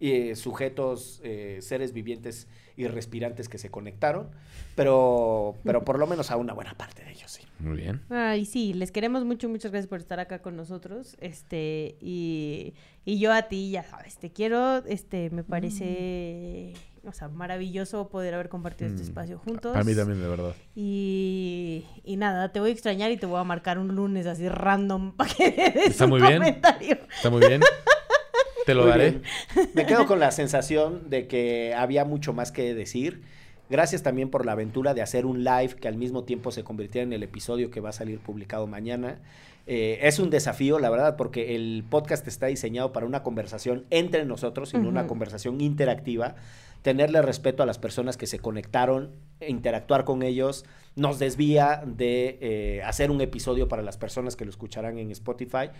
S2: eh, sujetos, eh, seres vivientes y respirantes que se conectaron, pero, pero por lo menos a una buena parte de ellos, sí.
S4: Muy bien.
S3: Ay, sí, les queremos mucho, muchas gracias por estar acá con nosotros. Este, y, y yo a ti, ya sabes, te quiero, este, me parece, o sea, maravilloso poder haber compartido este
S4: Mm,
S3: espacio juntos.
S4: Para mí también, de verdad.
S3: Y, y nada, te voy a extrañar y te voy a marcar un lunes así random para que des
S4: Está
S3: un
S4: muy bien.
S3: comentario.
S4: Está muy bien. Te lo
S2: Muy
S4: daré.
S2: bien. Me quedo con la sensación de que había mucho más que decir. Gracias también por la aventura de hacer un live que al mismo tiempo se convirtiera en el episodio que va a salir publicado mañana. Eh, es un desafío, la verdad, porque el podcast está diseñado para una conversación entre nosotros y no una conversación interactiva. Tenerle respeto a las personas que se conectaron, interactuar con ellos, nos desvía de eh, hacer un episodio para las personas que lo escucharán en Spotify.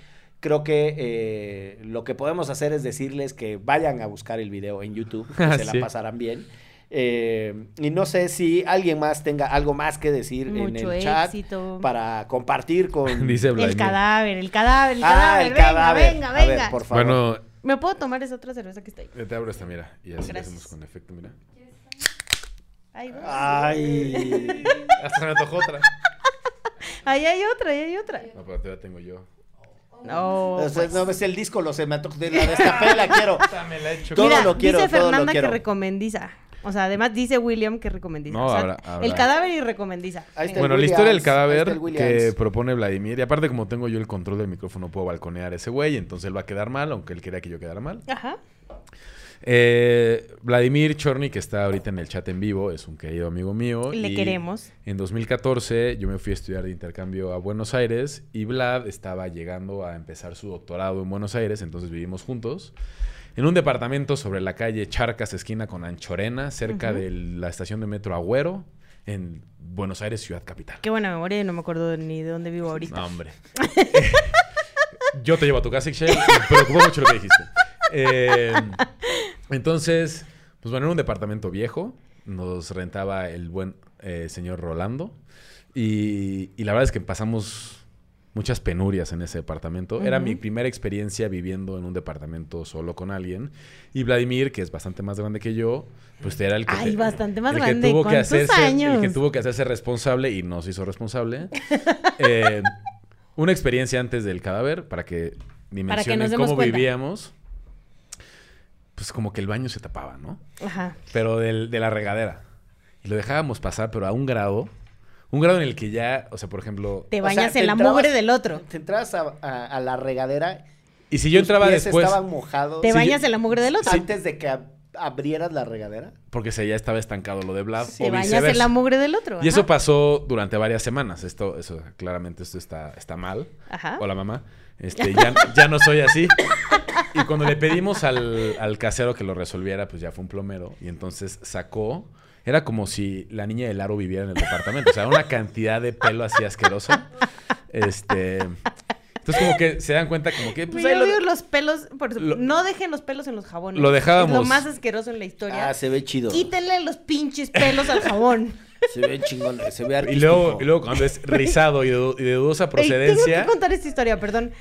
S2: Creo que eh, lo que podemos hacer es decirles que vayan a buscar el video en YouTube, que se la pasarán bien. Eh, y no sé si alguien más tenga algo más que decir en el chat para compartir con...
S4: Dice
S3: El cadáver, el cadáver, el
S2: Ah,
S3: cadáver,
S2: el
S3: venga,
S2: cadáver.
S3: venga, venga.
S2: por favor.
S4: Bueno,
S3: ¿Me puedo tomar esa otra cerveza que está ahí?
S4: te abro esta, mira. Y así lo hacemos con efecto, mira.
S2: Ay.
S4: Hasta se me antojó otra.
S3: Ahí hay otra, ahí hay otra.
S4: No, pero todavía tengo yo.
S3: No.
S2: O sea,
S3: pues.
S2: no ves el disco, lo se me antojó de la destapé, la quiero.
S4: la.
S2: Todo
S3: Mira,
S2: lo quiero,
S3: dice
S2: todo lo
S3: Fernanda que
S2: quiero.
S3: recomendiza. O sea, además dice William que recomendiza.
S4: No,
S3: O sea,
S4: habrá- habrá.
S3: El cadáver y recomendiza.
S2: Ahí está
S4: Bueno, la historia del cadáver que propone Vladimir. Y aparte, como tengo yo el control del micrófono, puedo balconear a ese güey. Entonces él va a quedar mal, aunque él quería que yo quedara mal.
S3: Ajá.
S4: Eh, Vladimir Chorny, que está ahorita en el chat en vivo, es un querido amigo mío.
S3: Le
S4: y
S3: queremos.
S4: En 2014 yo me fui a estudiar de intercambio a Buenos Aires y Vlad estaba llegando a empezar su doctorado en Buenos Aires, entonces vivimos juntos. En un departamento sobre la calle Charcas, esquina con Anchorena, cerca de la estación de metro Agüero, en Buenos Aires, ciudad capital.
S3: Qué buena memoria, no me acuerdo ni de dónde vivo ahorita.
S4: No, hombre. Yo te llevo a tu casa, Ixchel. Me preocupó mucho lo que dijiste. Eh, Entonces, pues bueno, era un departamento viejo. Nos rentaba el buen eh, señor Rolando. Y, y la verdad es que pasamos muchas penurias en ese departamento. Era mi primera experiencia viviendo en un departamento solo con alguien. Y Vladimir, que es bastante más grande que yo, pues era el que...
S3: Ay, bastante más
S4: el
S3: grande.
S4: Que tuvo que
S3: ¿Cuántos
S4: hacerse,
S3: años?
S4: El que tuvo que hacerse responsable y nos hizo responsable. Eh, una experiencia antes del cadáver para que dimensionen cómo
S3: cuenta.
S4: vivíamos. Pues como que el baño se tapaba, ¿no?
S3: Ajá.
S4: Pero del- de la regadera. Y lo dejábamos pasar, pero a un grado. Un grado en el que ya, o sea, por ejemplo...
S3: Te
S2: O sea,
S3: bañas
S2: te
S3: en la
S2: entrabas-
S3: mugre del otro.
S2: Te entrabas a, a- a la regadera.
S4: Y si yo
S2: tus
S4: entraba
S2: pies
S4: después...
S2: estaban mojados.
S3: Te
S4: Sí,
S3: bañas
S4: yo-
S3: en la mugre del otro.
S2: Antes de que ab- abrieras la regadera.
S4: Porque se ya estaba estancado lo de Vlad.
S3: Te
S4: o
S3: bañas en la mugre del otro.
S4: Y eso pasó durante varias semanas. Esto, eso, claramente, esto está, está mal.
S3: Ajá.
S4: Hola, mamá. Este, ya, ya no soy así. Y cuando le pedimos al, al casero que lo resolviera, pues ya fue un plomero. Y entonces sacó. Era como si la niña del aro viviera en el departamento. O sea, una cantidad de pelo así asquerosa. Este. Entonces, como que se dan cuenta, como que. Pues,
S3: Me
S4: ahí lo-
S3: odio los pelos. por eso-
S4: lo-
S3: no dejen los pelos en los jabones.
S4: Lo dejábamos.
S3: Es lo más asqueroso en la historia.
S2: Ah, se ve chido.
S3: Quítenle los pinches pelos al jabón.
S2: Se ve chingón, se ve
S4: y
S2: artístico.
S4: luego, y luego cuando es rizado y de, du- y de dudosa
S3: Ey, tengo
S4: procedencia.
S3: que contar esta historia, perdón.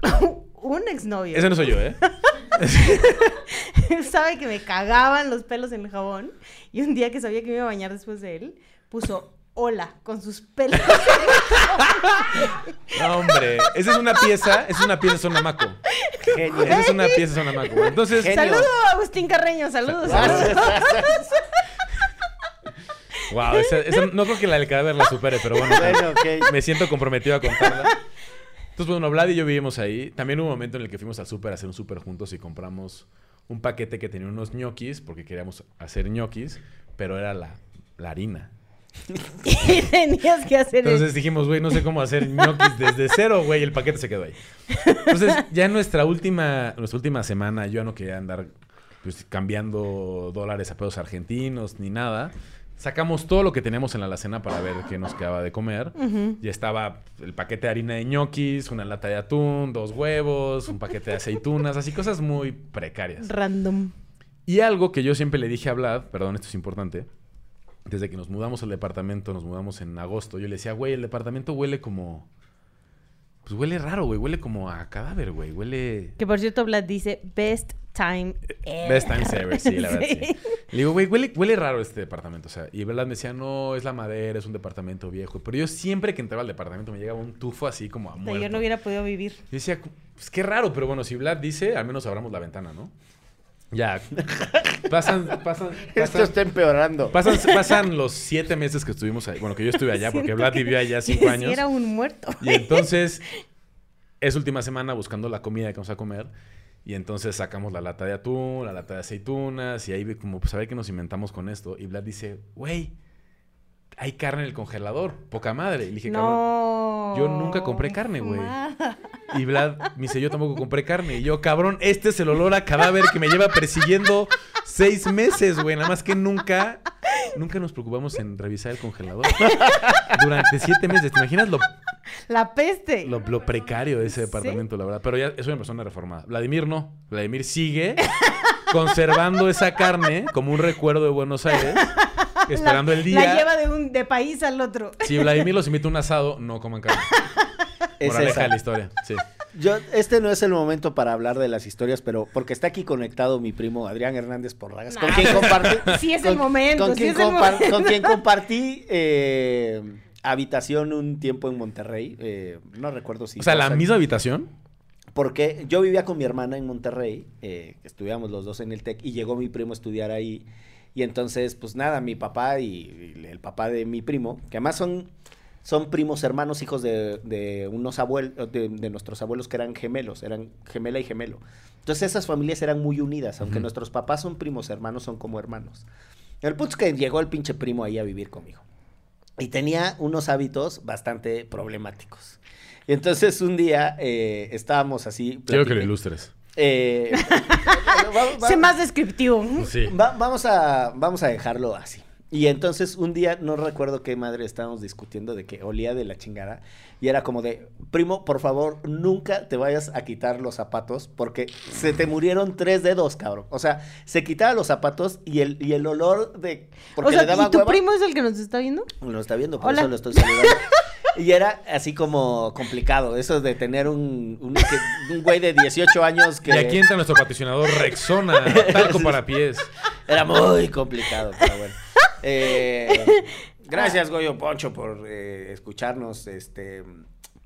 S3: Un exnovio
S4: Ese no soy yo, ¿eh?
S3: sabe que me cagaban los pelos en el jabón. Y un día que sabía que me iba a bañar después de él, puso hola con sus pelos.
S4: No, hombre. Esa es una pieza, esa es una pieza sonamaco.
S2: Genio.
S4: Esa es una pieza sonamaco. Entonces.
S3: Saludos, Agustín Carreño, saludos.
S2: Gracias.
S4: wow, esa, esa- no creo que la del cadáver la supere, pero bueno, me siento comprometido a contarla. Entonces, bueno, Vlad y yo vivimos ahí. También hubo un momento en el que fuimos al súper a hacer un súper juntos y compramos un paquete que tenía unos ñoquis, porque queríamos hacer ñoquis, pero era la, la harina.
S3: Y tenías que hacer
S4: Entonces dijimos, güey, no sé cómo hacer ñoquis desde cero, güey, el paquete se quedó ahí. Entonces, ya en nuestra última, nuestra última semana, yo ya no quería andar pues, cambiando dólares a pesos argentinos ni nada. Sacamos todo lo que teníamos en la alacena para ver qué nos quedaba de comer. Ya estaba el paquete de harina de ñoquis, una lata de atún, dos huevos, un paquete de aceitunas, así cosas muy precarias.
S3: Random.
S4: Y algo que yo siempre le dije a Vlad, perdón, esto es importante. Desde que nos mudamos al departamento, nos mudamos en agosto, yo le decía, güey, el departamento huele como. Pues huele raro, güey. Huele como a cadáver, güey. Huele.
S3: Que por cierto, Vlad dice best time ever.
S4: Best times ever, sí, la verdad, sí. Le digo, güey, huele, huele raro este departamento. O sea, y Vlad me decía, no, es la madera, es un departamento viejo. Pero yo siempre que entraba al departamento me llegaba un tufo así como a muerto.
S3: Yo no hubiera podido vivir.
S4: Yo decía, pues qué raro, pero bueno, si Vlad dice, al menos abramos la ventana, ¿no? Ya. Pasan, pasan,
S2: Esto está empeorando.
S4: pasan, pasan los siete meses que estuvimos ahí. Bueno, que yo estuve allá, porque
S3: Siento
S4: Vlad vivió allá cinco años.
S3: era un muerto.
S4: Y entonces, es última semana buscando la comida que vamos a comer. Y entonces sacamos la lata de atún, la lata de aceitunas, y ahí como, pues a ver qué nos inventamos con esto. Y Vlad dice, güey, hay carne en el congelador, poca madre. Y le dije, cabrón. Yo nunca compré carne, güey. Y Vlad me dice, yo tampoco compré carne. Y yo, cabrón, este es el olor a cadáver que me lleva persiguiendo seis meses, güey. Nada más que nunca, nunca nos preocupamos en revisar el congelador. Durante siete meses. ¿Te imaginas lo,
S3: La peste.
S4: lo, lo precario de ese departamento, la verdad? Pero ya es una persona reformada. Vladimir no. Vladimir sigue conservando esa carne como un recuerdo de Buenos Aires, esperando el día.
S3: La lleva de un de país al otro.
S4: Si Vladimir los invita a un asado, no coman carne.
S2: Es
S4: Moraleja
S2: esa.
S4: de la historia. Sí.
S2: Yo, este no es el momento para hablar de las historias, pero porque está aquí conectado mi primo Adrián Hernández Porragas, con quien compartí.
S3: Sí es el momento,
S2: Con
S3: sí
S2: quien,
S3: es el
S2: compar-
S3: momento.
S2: con quien compartí eh, habitación un tiempo en Monterrey. eh, no recuerdo si.
S4: O sea, la misma habitación.
S2: Porque yo vivía con mi hermana en Monterrey, eh, estudiamos los dos en el TEC, y llegó mi primo a estudiar ahí. Y entonces, pues nada, mi papá y, y el papá de mi primo, que además son, son primos hermanos, hijos de, de unos abuelos, de, de nuestros abuelos que eran gemelos, eran gemela y gemelo. Entonces esas familias eran muy unidas, aunque nuestros papás son primos hermanos, son como hermanos. El punto es que llegó el pinche primo ahí a vivir conmigo. Y tenía unos hábitos bastante problemáticos. Y entonces un día eh, estábamos así.
S4: Quiero que lo ilustres.
S2: eh, va- va-
S3: Sé más descriptivo.
S4: Sí.
S2: va- vamos, a, vamos a dejarlo así. Y entonces un día, no recuerdo qué madre estábamos discutiendo de que olía de la chingada. Y era como de, primo, por favor, nunca te vayas a quitar los zapatos porque se te murieron tres dedos, cabrón. O sea, se quitaba los zapatos y el, y el olor de... Porque
S3: o sea,
S2: le daba
S3: ¿y tu
S2: hueva.
S3: primo es el que nos está viendo?
S2: Lo está viendo, por
S3: Hola.
S2: eso lo estoy saludando. Y era así como complicado, eso de tener un, un, un güey de 18 años que...
S4: Y aquí entra nuestro patrocinador Rexona, talco para pies.
S2: Era muy complicado, pero bueno. Eh, gracias, Goyo Poncho, por eh, escucharnos. Este,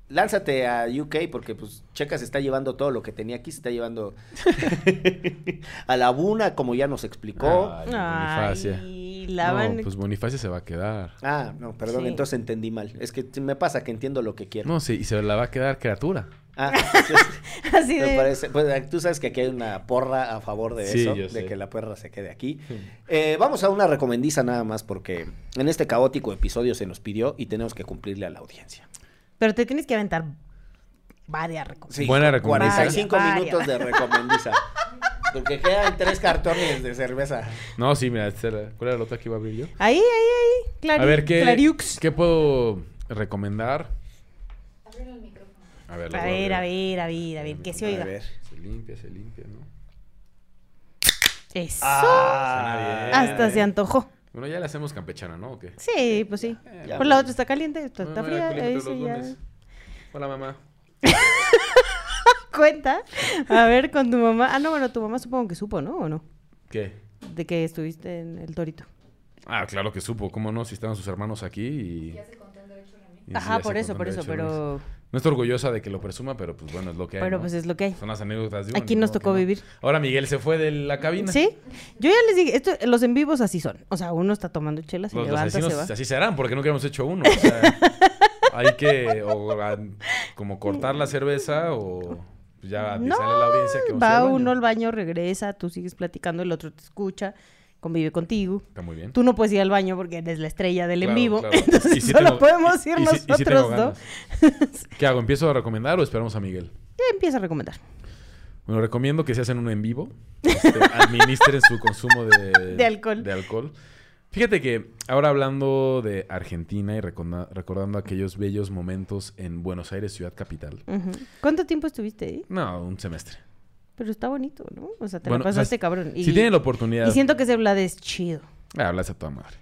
S2: lánzate a UK porque, pues, Checa se está llevando todo lo que tenía aquí, se está llevando a la Buna, como ya nos explicó.
S4: Ay, Bonifacia.
S3: Ay, la van-
S4: No, pues Bonifacia se va a quedar.
S2: Ah, no, perdón,
S3: Sí.
S2: entonces entendí mal. Es que me pasa que entiendo lo que quiero.
S4: No, sí, y se la va a quedar criatura.
S2: Ah, entonces,
S3: Así
S2: me
S3: de...
S2: parece, pues, tú sabes que aquí hay una porra a favor de
S4: Sí,
S2: eso,
S4: yo
S2: de
S4: sé.
S2: que la porra se quede aquí. Eh, vamos a una recomendiza nada más porque en este caótico episodio se nos pidió y tenemos que cumplirle a la audiencia.
S3: Pero te tienes que aventar varias recomendaciones.
S4: Buena recomendiza.
S2: 45
S3: Vaya,
S2: minutos de recomendiza. Porque quedan tres cartones de cerveza.
S4: No, sí, mira, ¿cuál era la otra que iba a abrir yo?
S3: Ahí, ahí, ahí. Clari-
S4: A ver, ¿qué,
S3: Clariux.
S4: ¿qué puedo recomendar? A ver,
S3: A ver, a ver, a ver, a ver, que se oiga.
S2: A ver.
S4: Se limpia, se limpia, ¿no?
S3: Eso.
S2: Ah.
S3: Hasta se antojó.
S4: Bueno, ya la hacemos campechana, ¿no? ¿O qué?
S3: Sí, pues sí.
S2: Ya,
S3: Pues la
S2: pues.
S3: otra está caliente, esta está fría. ahí sí ya.
S4: Hola, mamá.
S3: Cuenta. A ver, con tu mamá. Ah, no, bueno, tu mamá supongo que supo, ¿no? ¿O no?
S4: ¿Qué?
S3: De que estuviste en el torito.
S4: Ah, claro que supo, ¿cómo no? Si estaban sus hermanos aquí y... y sí,
S3: Ajá,
S4: ya
S3: por eso, por eso, pero...
S4: No estoy orgullosa de que lo presuma, pero pues bueno, es lo que hay.
S3: Pero
S4: ¿no?
S3: pues es lo que hay.
S4: Son las anécdotas de uno,
S3: Aquí nos tocó vivir.
S4: Ahora Miguel se fue de la cabina.
S3: ¿Sí? Yo ya les dije, esto, los en vivos así son. O sea, uno está tomando chelas, se
S4: Los, los
S3: levanta,
S4: asesinos
S3: se va.
S4: así serán, porque nunca hemos hecho uno. O sea, hay que o, a- como cortar la cerveza o pues, ya avisarle
S3: No,
S4: a la audiencia que vamos
S3: Va uno al baño, regresa, tú sigues platicando, el otro te escucha, convive contigo.
S4: Está muy bien.
S3: Tú no puedes ir al baño porque eres la estrella del en vivo.
S4: claro.
S3: Entonces
S4: sí
S3: solo
S4: tengo-
S3: podemos ir
S4: y
S3: nosotros
S4: tengo
S3: dos.
S4: ¿Qué hago? ¿Empiezo a recomendar o esperamos a Miguel?
S3: Ya empieza a recomendar.
S4: Bueno, recomiendo que se hacen uno en vivo. este, administren su consumo de,
S3: De alcohol.
S4: de alcohol. Fíjate que ahora hablando de Argentina y recorda- recordando aquellos bellos momentos en Buenos Aires, ciudad capital.
S3: ¿Cuánto tiempo estuviste ahí?
S4: No, un semestre.
S3: Pero está bonito, ¿no? O sea, te
S4: Bueno,
S3: la
S4: o sea,
S3: pasaste cabrón. Y,
S4: Si tienen la oportunidad...
S3: y siento que ese Vlad es chido.
S4: Ah, hablas a toda madre.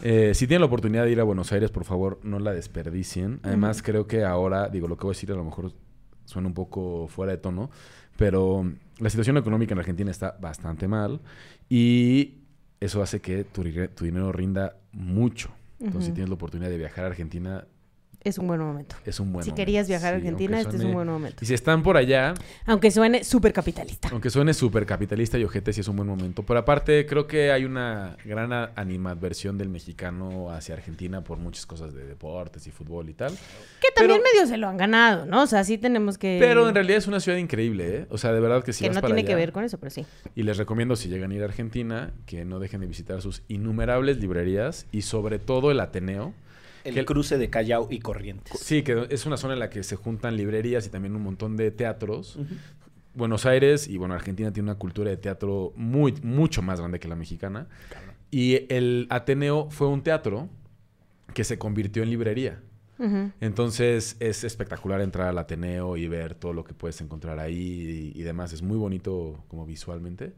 S4: Eh, si tienen la oportunidad de ir a Buenos Aires, por favor, no la desperdicien. Además, creo que ahora, digo, lo que voy a decir a lo mejor suena un poco fuera de tono, pero la situación económica en Argentina está bastante mal y eso hace que tu, dinero rinda mucho. Entonces, si tienes la oportunidad de viajar a Argentina,
S3: Es un buen momento.
S4: es un buen
S3: si
S4: momento.
S3: querías viajar a
S4: Sí,
S3: Argentina, este es un buen momento.
S4: Y si están por allá,
S3: Aunque suene súper capitalista.
S4: aunque suene súper capitalista y ojete, sí es un buen momento. Pero aparte, creo que hay una gran animadversión del mexicano hacia Argentina por muchas cosas de deportes y fútbol y tal.
S3: Que también
S4: Pero-
S3: medio se lo han ganado, ¿no? O sea, sí tenemos que...
S4: Pero en realidad es una ciudad increíble, ¿eh? O sea, de verdad que si
S3: que
S4: vas
S3: no
S4: para
S3: tiene que ver con eso, pero sí.
S4: Y les recomiendo, si llegan a ir a Argentina, que no dejen de visitar sus innumerables librerías y sobre todo el Ateneo.
S2: El
S4: Que-
S2: cruce de Callao y Corrientes.
S4: Sí, que es una zona en la que se juntan librerías y también un montón de teatros. Buenos Aires y bueno, Argentina tiene una cultura de teatro muy, mucho más grande que la mexicana. Y el Ateneo fue un teatro que se convirtió en librería. Entonces es espectacular entrar al Ateneo y ver todo lo que puedes encontrar ahí y, y demás. Es muy bonito como visualmente.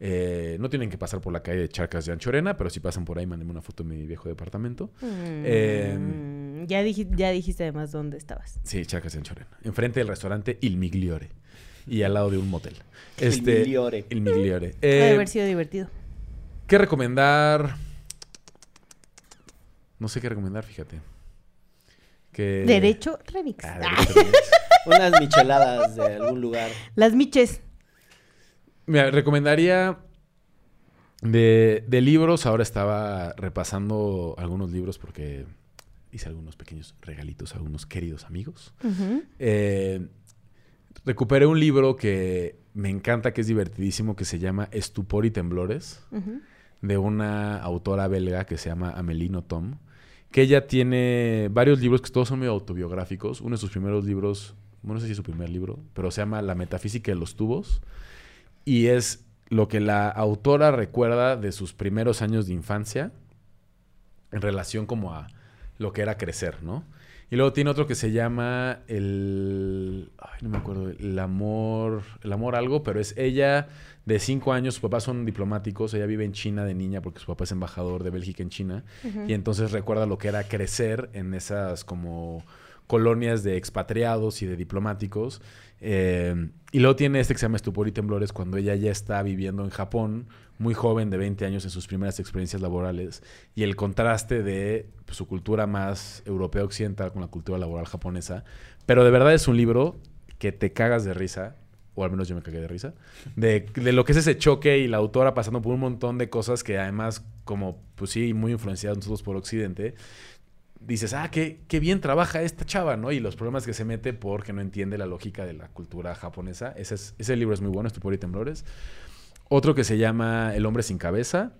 S4: Eh, no tienen que pasar por la calle de Charcas de Anchorena, pero si pasan por ahí, mándenme una foto de mi viejo departamento. Eh,
S3: Mm, ya, diji- ya dijiste además dónde estabas.
S4: Sí, Charcas de Anchorena. Enfrente del restaurante Il Migliore. Y al lado de un motel.
S2: Il
S4: Este,
S2: Migliore.
S4: Il Migliore.
S3: Debe
S4: Eh,
S3: haber sido divertido.
S4: ¿Qué recomendar? No sé qué recomendar, fíjate. Que...
S3: Derecho Remix.
S4: Ah, Derecho Remix.
S2: Unas micheladas de algún lugar.
S3: Las miches.
S4: Mira, recomendaría de, de libros. Ahora estaba repasando algunos libros porque hice algunos pequeños regalitos a algunos queridos amigos. Eh, recuperé un libro que me encanta, que es divertidísimo, que se llama Estupor y Temblores, de una autora belga que se llama Amelino Tom, que ella tiene varios libros que todos son medio autobiográficos. Uno de sus primeros libros, bueno, no sé si es su primer libro, pero se llama La metafísica de los tubos. Y es lo que la autora recuerda de sus primeros años de infancia en relación como a lo que era crecer, ¿no? Y luego tiene otro que se llama el... Ay, no me acuerdo. El amor... El amor algo, pero es ella de cinco años. Sus papás son diplomáticos. Ella vive en China de niña porque su papá es embajador de Bélgica en China. Y entonces recuerda lo que era crecer en esas como colonias de expatriados y de diplomáticos. Eh, y luego tiene este que se llama Estupor y Temblores cuando ella ya está viviendo en Japón, muy joven, de 20 años en sus primeras experiencias laborales, y el contraste de pues, su cultura más europea occidental con la cultura laboral japonesa. Pero de verdad es un libro que te cagas de risa, o al menos yo me cagué de risa, de, de lo que es ese choque y la autora pasando por un montón de cosas que además, como pues sí, muy influenciados nosotros por Occidente, dices, ah, qué, qué bien trabaja esta chava, ¿no? Y los problemas que se mete porque no entiende la lógica de la cultura japonesa. Ese, es- ese libro es muy bueno, Estupor y Temblores. Otro que se llama El hombre sin cabeza,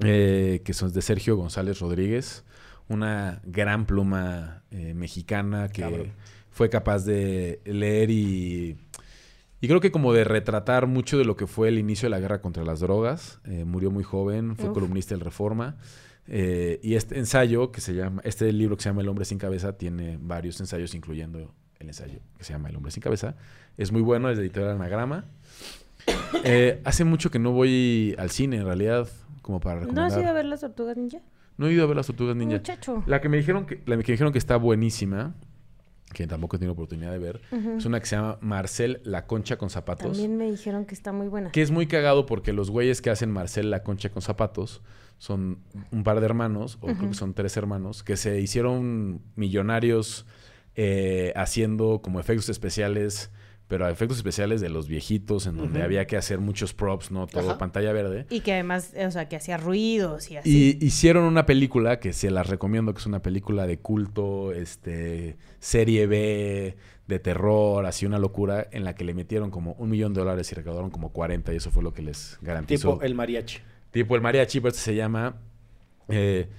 S4: eh, que son de Sergio González Rodríguez, una gran pluma eh, mexicana que
S2: Cabrón.
S4: fue capaz de leer y, y creo que como de retratar mucho de lo que fue el inicio de la guerra contra las drogas. Eh, murió muy joven, fue
S3: Uf.
S4: columnista del Reforma. Eh, y este ensayo que se llama, este libro que se llama El hombre sin cabeza, tiene varios ensayos, incluyendo el ensayo que se llama El hombre sin cabeza. Es muy bueno, es de editorial Anagrama. Eh, hace mucho que no voy al cine, en realidad, como para
S3: ¿No
S4: recomendar.
S3: has ido a ver las tortugas ninja?
S4: No he ido a ver las tortugas ninja.
S3: Muchacho.
S4: La que me dijeron que, la que dijeron que está buenísima, que tampoco he tenido oportunidad de ver, es una que se llama Marcel la concha con zapatos.
S3: También me dijeron que está muy buena.
S4: Que es muy cagado porque los güeyes que hacen Marcel la concha con zapatos son un par de hermanos, o creo que son tres hermanos, que se hicieron millonarios eh, haciendo como efectos especiales, pero efectos especiales de los viejitos, en donde había que hacer muchos props, ¿no? Todo
S2: Ajá.
S4: pantalla verde.
S3: Y que además, o sea, que hacía ruidos y así.
S4: Y hicieron una película que se las recomiendo, que es una película de culto, este, serie B, de terror, así una locura, en la que le metieron como un millón de dólares y recaudaron como 40 y eso fue lo que les garantizó.
S2: Tipo el mariachi.
S4: Tipo el mariachi, pero este se llama eh,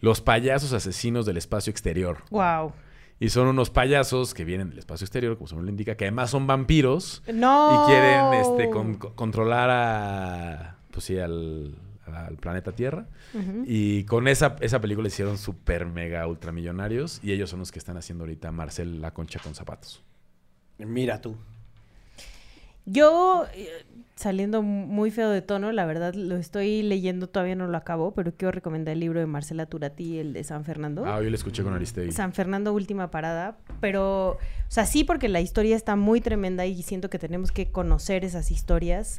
S4: Los payasos asesinos del espacio exterior.
S3: Wow.
S4: Y son unos payasos que vienen del espacio exterior, como su nombre lo indica, que además son vampiros
S3: No.
S4: y quieren este, con- con- controlar a, pues sí, al, al planeta Tierra. Y con esa, esa película hicieron super mega ultramillonarios y ellos son los que están haciendo ahorita Marcel la concha con zapatos.
S2: Mira tú.
S3: Yo, eh, saliendo muy feo de tono, la verdad lo estoy leyendo, todavía no lo acabo, pero quiero recomendar el libro de Marcela Turati, el de San Fernando.
S4: Ah, yo le escuché con Aristegui.
S3: San Fernando, última parada. Pero, o sea, sí, porque la historia está muy tremenda y siento que tenemos que conocer esas historias.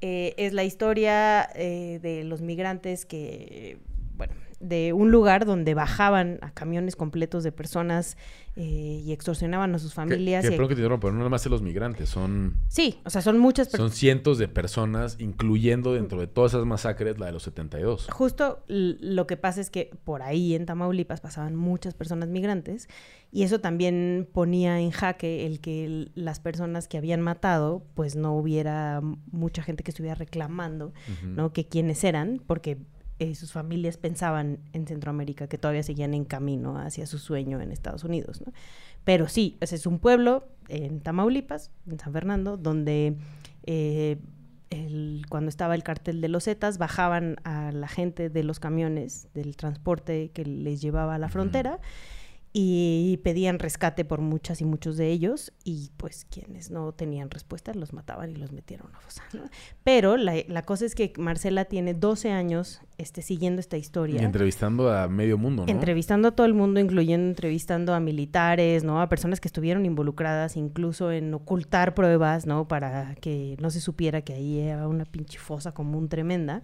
S3: Eh, es la historia eh, de los migrantes que, bueno, de un lugar donde bajaban a camiones completos de personas eh, y extorsionaban a sus
S4: Que,
S3: familias.
S4: que
S3: y-
S4: perdón que te interrumpa, no nada más de los migrantes, son,
S3: Sí, o sea, son muchas personas.
S4: son cientos de personas, incluyendo dentro de todas esas masacres la de los 72.
S3: Justo lo que pasa es que por ahí en Tamaulipas pasaban muchas personas migrantes y eso también ponía en jaque el que las personas que habían matado pues no hubiera mucha gente que estuviera reclamando. ¿no? Que quiénes eran, porque eh, sus familias pensaban en Centroamérica que todavía seguían en camino hacia su sueño en Estados Unidos, ¿no? Pero sí, ese es un pueblo en Tamaulipas, en San Fernando, donde eh, el- cuando estaba el cartel de los Zetas, bajaban a la gente de los camiones del transporte que les llevaba a la frontera y pedían rescate por muchas y muchos de ellos y pues quienes no tenían respuesta los mataban y los metieron a una fosa. ¿no? Pero la, la cosa es que Marcela tiene 12 años este, siguiendo esta historia.
S4: Y entrevistando a medio mundo, ¿no?
S3: Entrevistando a todo el mundo, incluyendo entrevistando a militares, ¿no? A personas que estuvieron involucradas incluso en ocultar pruebas, ¿no? Para que no se supiera que ahí era una pinche fosa común tremenda.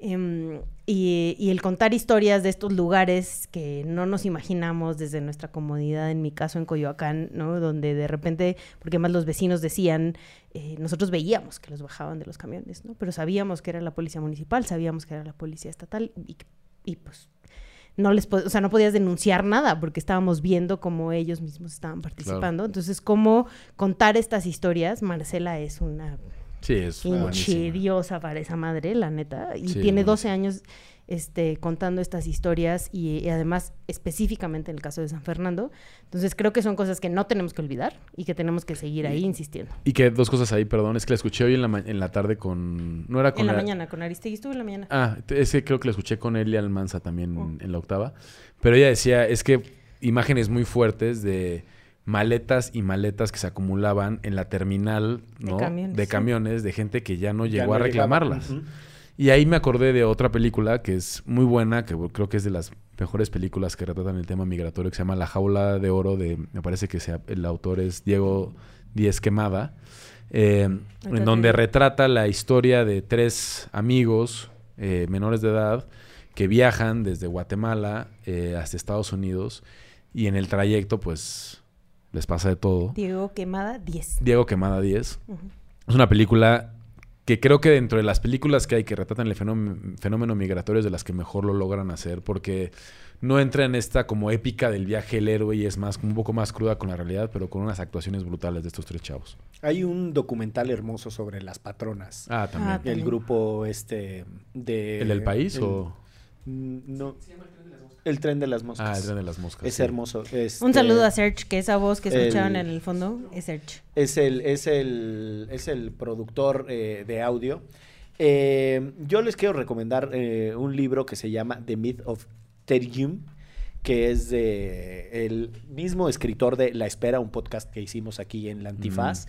S3: Em, y, y el contar historias de estos lugares que no nos imaginamos desde nuestra comodidad, en mi caso en Coyoacán, ¿no? Donde de repente, porque más los vecinos decían, eh, nosotros veíamos que los bajaban de los camiones, ¿no? Pero sabíamos que era la policía municipal, sabíamos que era la policía estatal y, y pues no les o sea, no podías denunciar nada porque estábamos viendo cómo ellos mismos estaban participando. Entonces, cómo contar estas historias, Marcela es una
S4: Sí, es
S3: inchidiosa para esa madre, la neta. Y
S4: Sí,
S3: tiene
S4: buenísima.
S3: 12 años este, contando estas historias y, y además específicamente en el caso de San Fernando. Entonces creo que son cosas que no tenemos que olvidar y que tenemos que seguir ahí insistiendo.
S4: Y que dos cosas ahí, perdón, es que la escuché hoy en la, en la tarde con... No era con
S3: En la
S4: la-
S3: mañana, con Aristegui estuvo en la mañana.
S4: Ah, ese creo que la escuché con Elia Almanza también
S3: Oh.
S4: en la octava. Pero ella decía, es que imágenes muy fuertes de maletas y maletas que se acumulaban en la terminal,
S3: De camiones,
S4: de
S3: sí.
S4: camiones, de gente que ya no
S2: Ya
S4: llegó
S2: no
S4: a reclamarlas. Y ahí me acordé de otra película que es muy buena, que creo que es de las mejores películas que retratan el tema migratorio, que se llama La Jaula de Oro, de, me parece que sea, el autor es Diego Díez Quemada, eh, en donde retrata la historia de tres amigos eh, menores de edad que viajan desde Guatemala eh, hasta Estados Unidos y en el trayecto pues les pasa de todo.
S3: Diego Quemada, 10.
S4: Diego Quemada 10.
S3: Ujú.
S4: Es una película que creo que dentro de las películas que hay que retratan el fenómeno, fenómeno migratorio es de las que mejor lo logran hacer porque no entra en esta como épica del viaje del héroe y es más un poco más cruda con la realidad, pero con unas actuaciones brutales de estos tres chavos.
S2: Hay un documental hermoso sobre las patronas.
S4: Ah, también.
S3: Ah,
S2: el grupo este de
S4: ¿El del país
S2: el-
S4: o...?
S2: Mm, No. El tren de las moscas.
S4: Ah, el tren de las moscas.
S2: Es
S4: sí.
S2: hermoso. este,
S3: Un saludo a Serge, que esa voz que
S2: el-
S3: escucharon en el fondo es Serge.
S2: Es el, es el, es el productor eh, de audio. Eh, yo les quiero recomendar eh, un libro que se llama The Myth of Terium, que es de el mismo escritor de La Espera, un podcast que hicimos aquí en la Antifaz.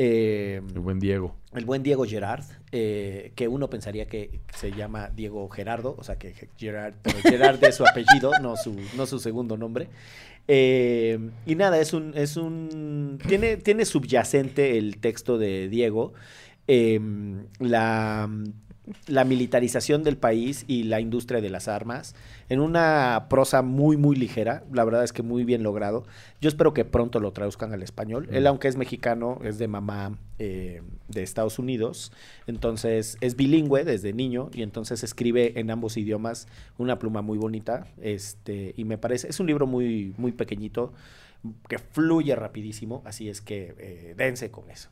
S2: Eh,
S4: El buen Diego.
S2: el buen Diego Gerard, eh, que uno pensaría que se llama Diego Gerardo, o sea que Gerard, pero Gerard es su apellido, no su, no su segundo nombre. Eh, y nada, es un, es un, tiene, tiene subyacente el texto de Diego, la, la militarización del país y la industria de las armas en una prosa muy, muy ligera. La verdad es que muy bien logrado. Yo espero que pronto lo traduzcan al español. Él, aunque es mexicano, es de mamá eh, de Estados Unidos. Entonces es bilingüe desde niño y entonces escribe en ambos idiomas una pluma muy bonita. Este, y me parece, es un libro muy, muy pequeñito que fluye rapidísimo. Así es que eh, dense con eso.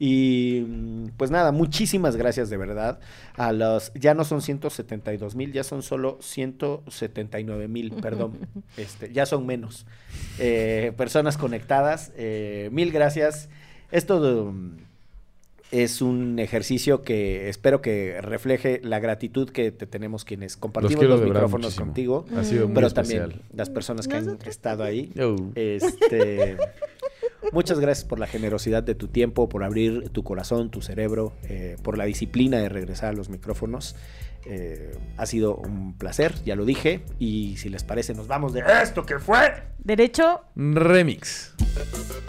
S2: Y mm, pues nada, muchísimas gracias de verdad a los, ya no son 172 mil, ya son solo 179 mil, perdón, este, ya son menos eh, personas conectadas. eh, mil gracias. Esto mm, es un ejercicio que espero que refleje la gratitud que te tenemos quienes compartimos los micrófonos
S4: muchísimo.
S2: contigo,
S4: Ha sido muy
S2: pero
S4: especial.
S2: también las personas que han estado ahí.
S4: Yo.
S2: Este, muchas gracias por la generosidad de tu tiempo, por abrir tu corazón, tu cerebro, eh, por la disciplina de regresar a los micrófonos. Eh, ha sido un placer, ya lo dije. Y si les parece, nos vamos de esto que fue.
S3: Derecho,
S4: Remix.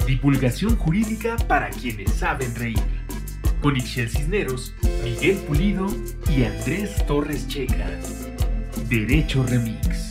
S5: Divulgación jurídica para quienes saben reír. Con Ixel Cisneros, Miguel Pulido y Andrés Torres Checa. Derecho Remix.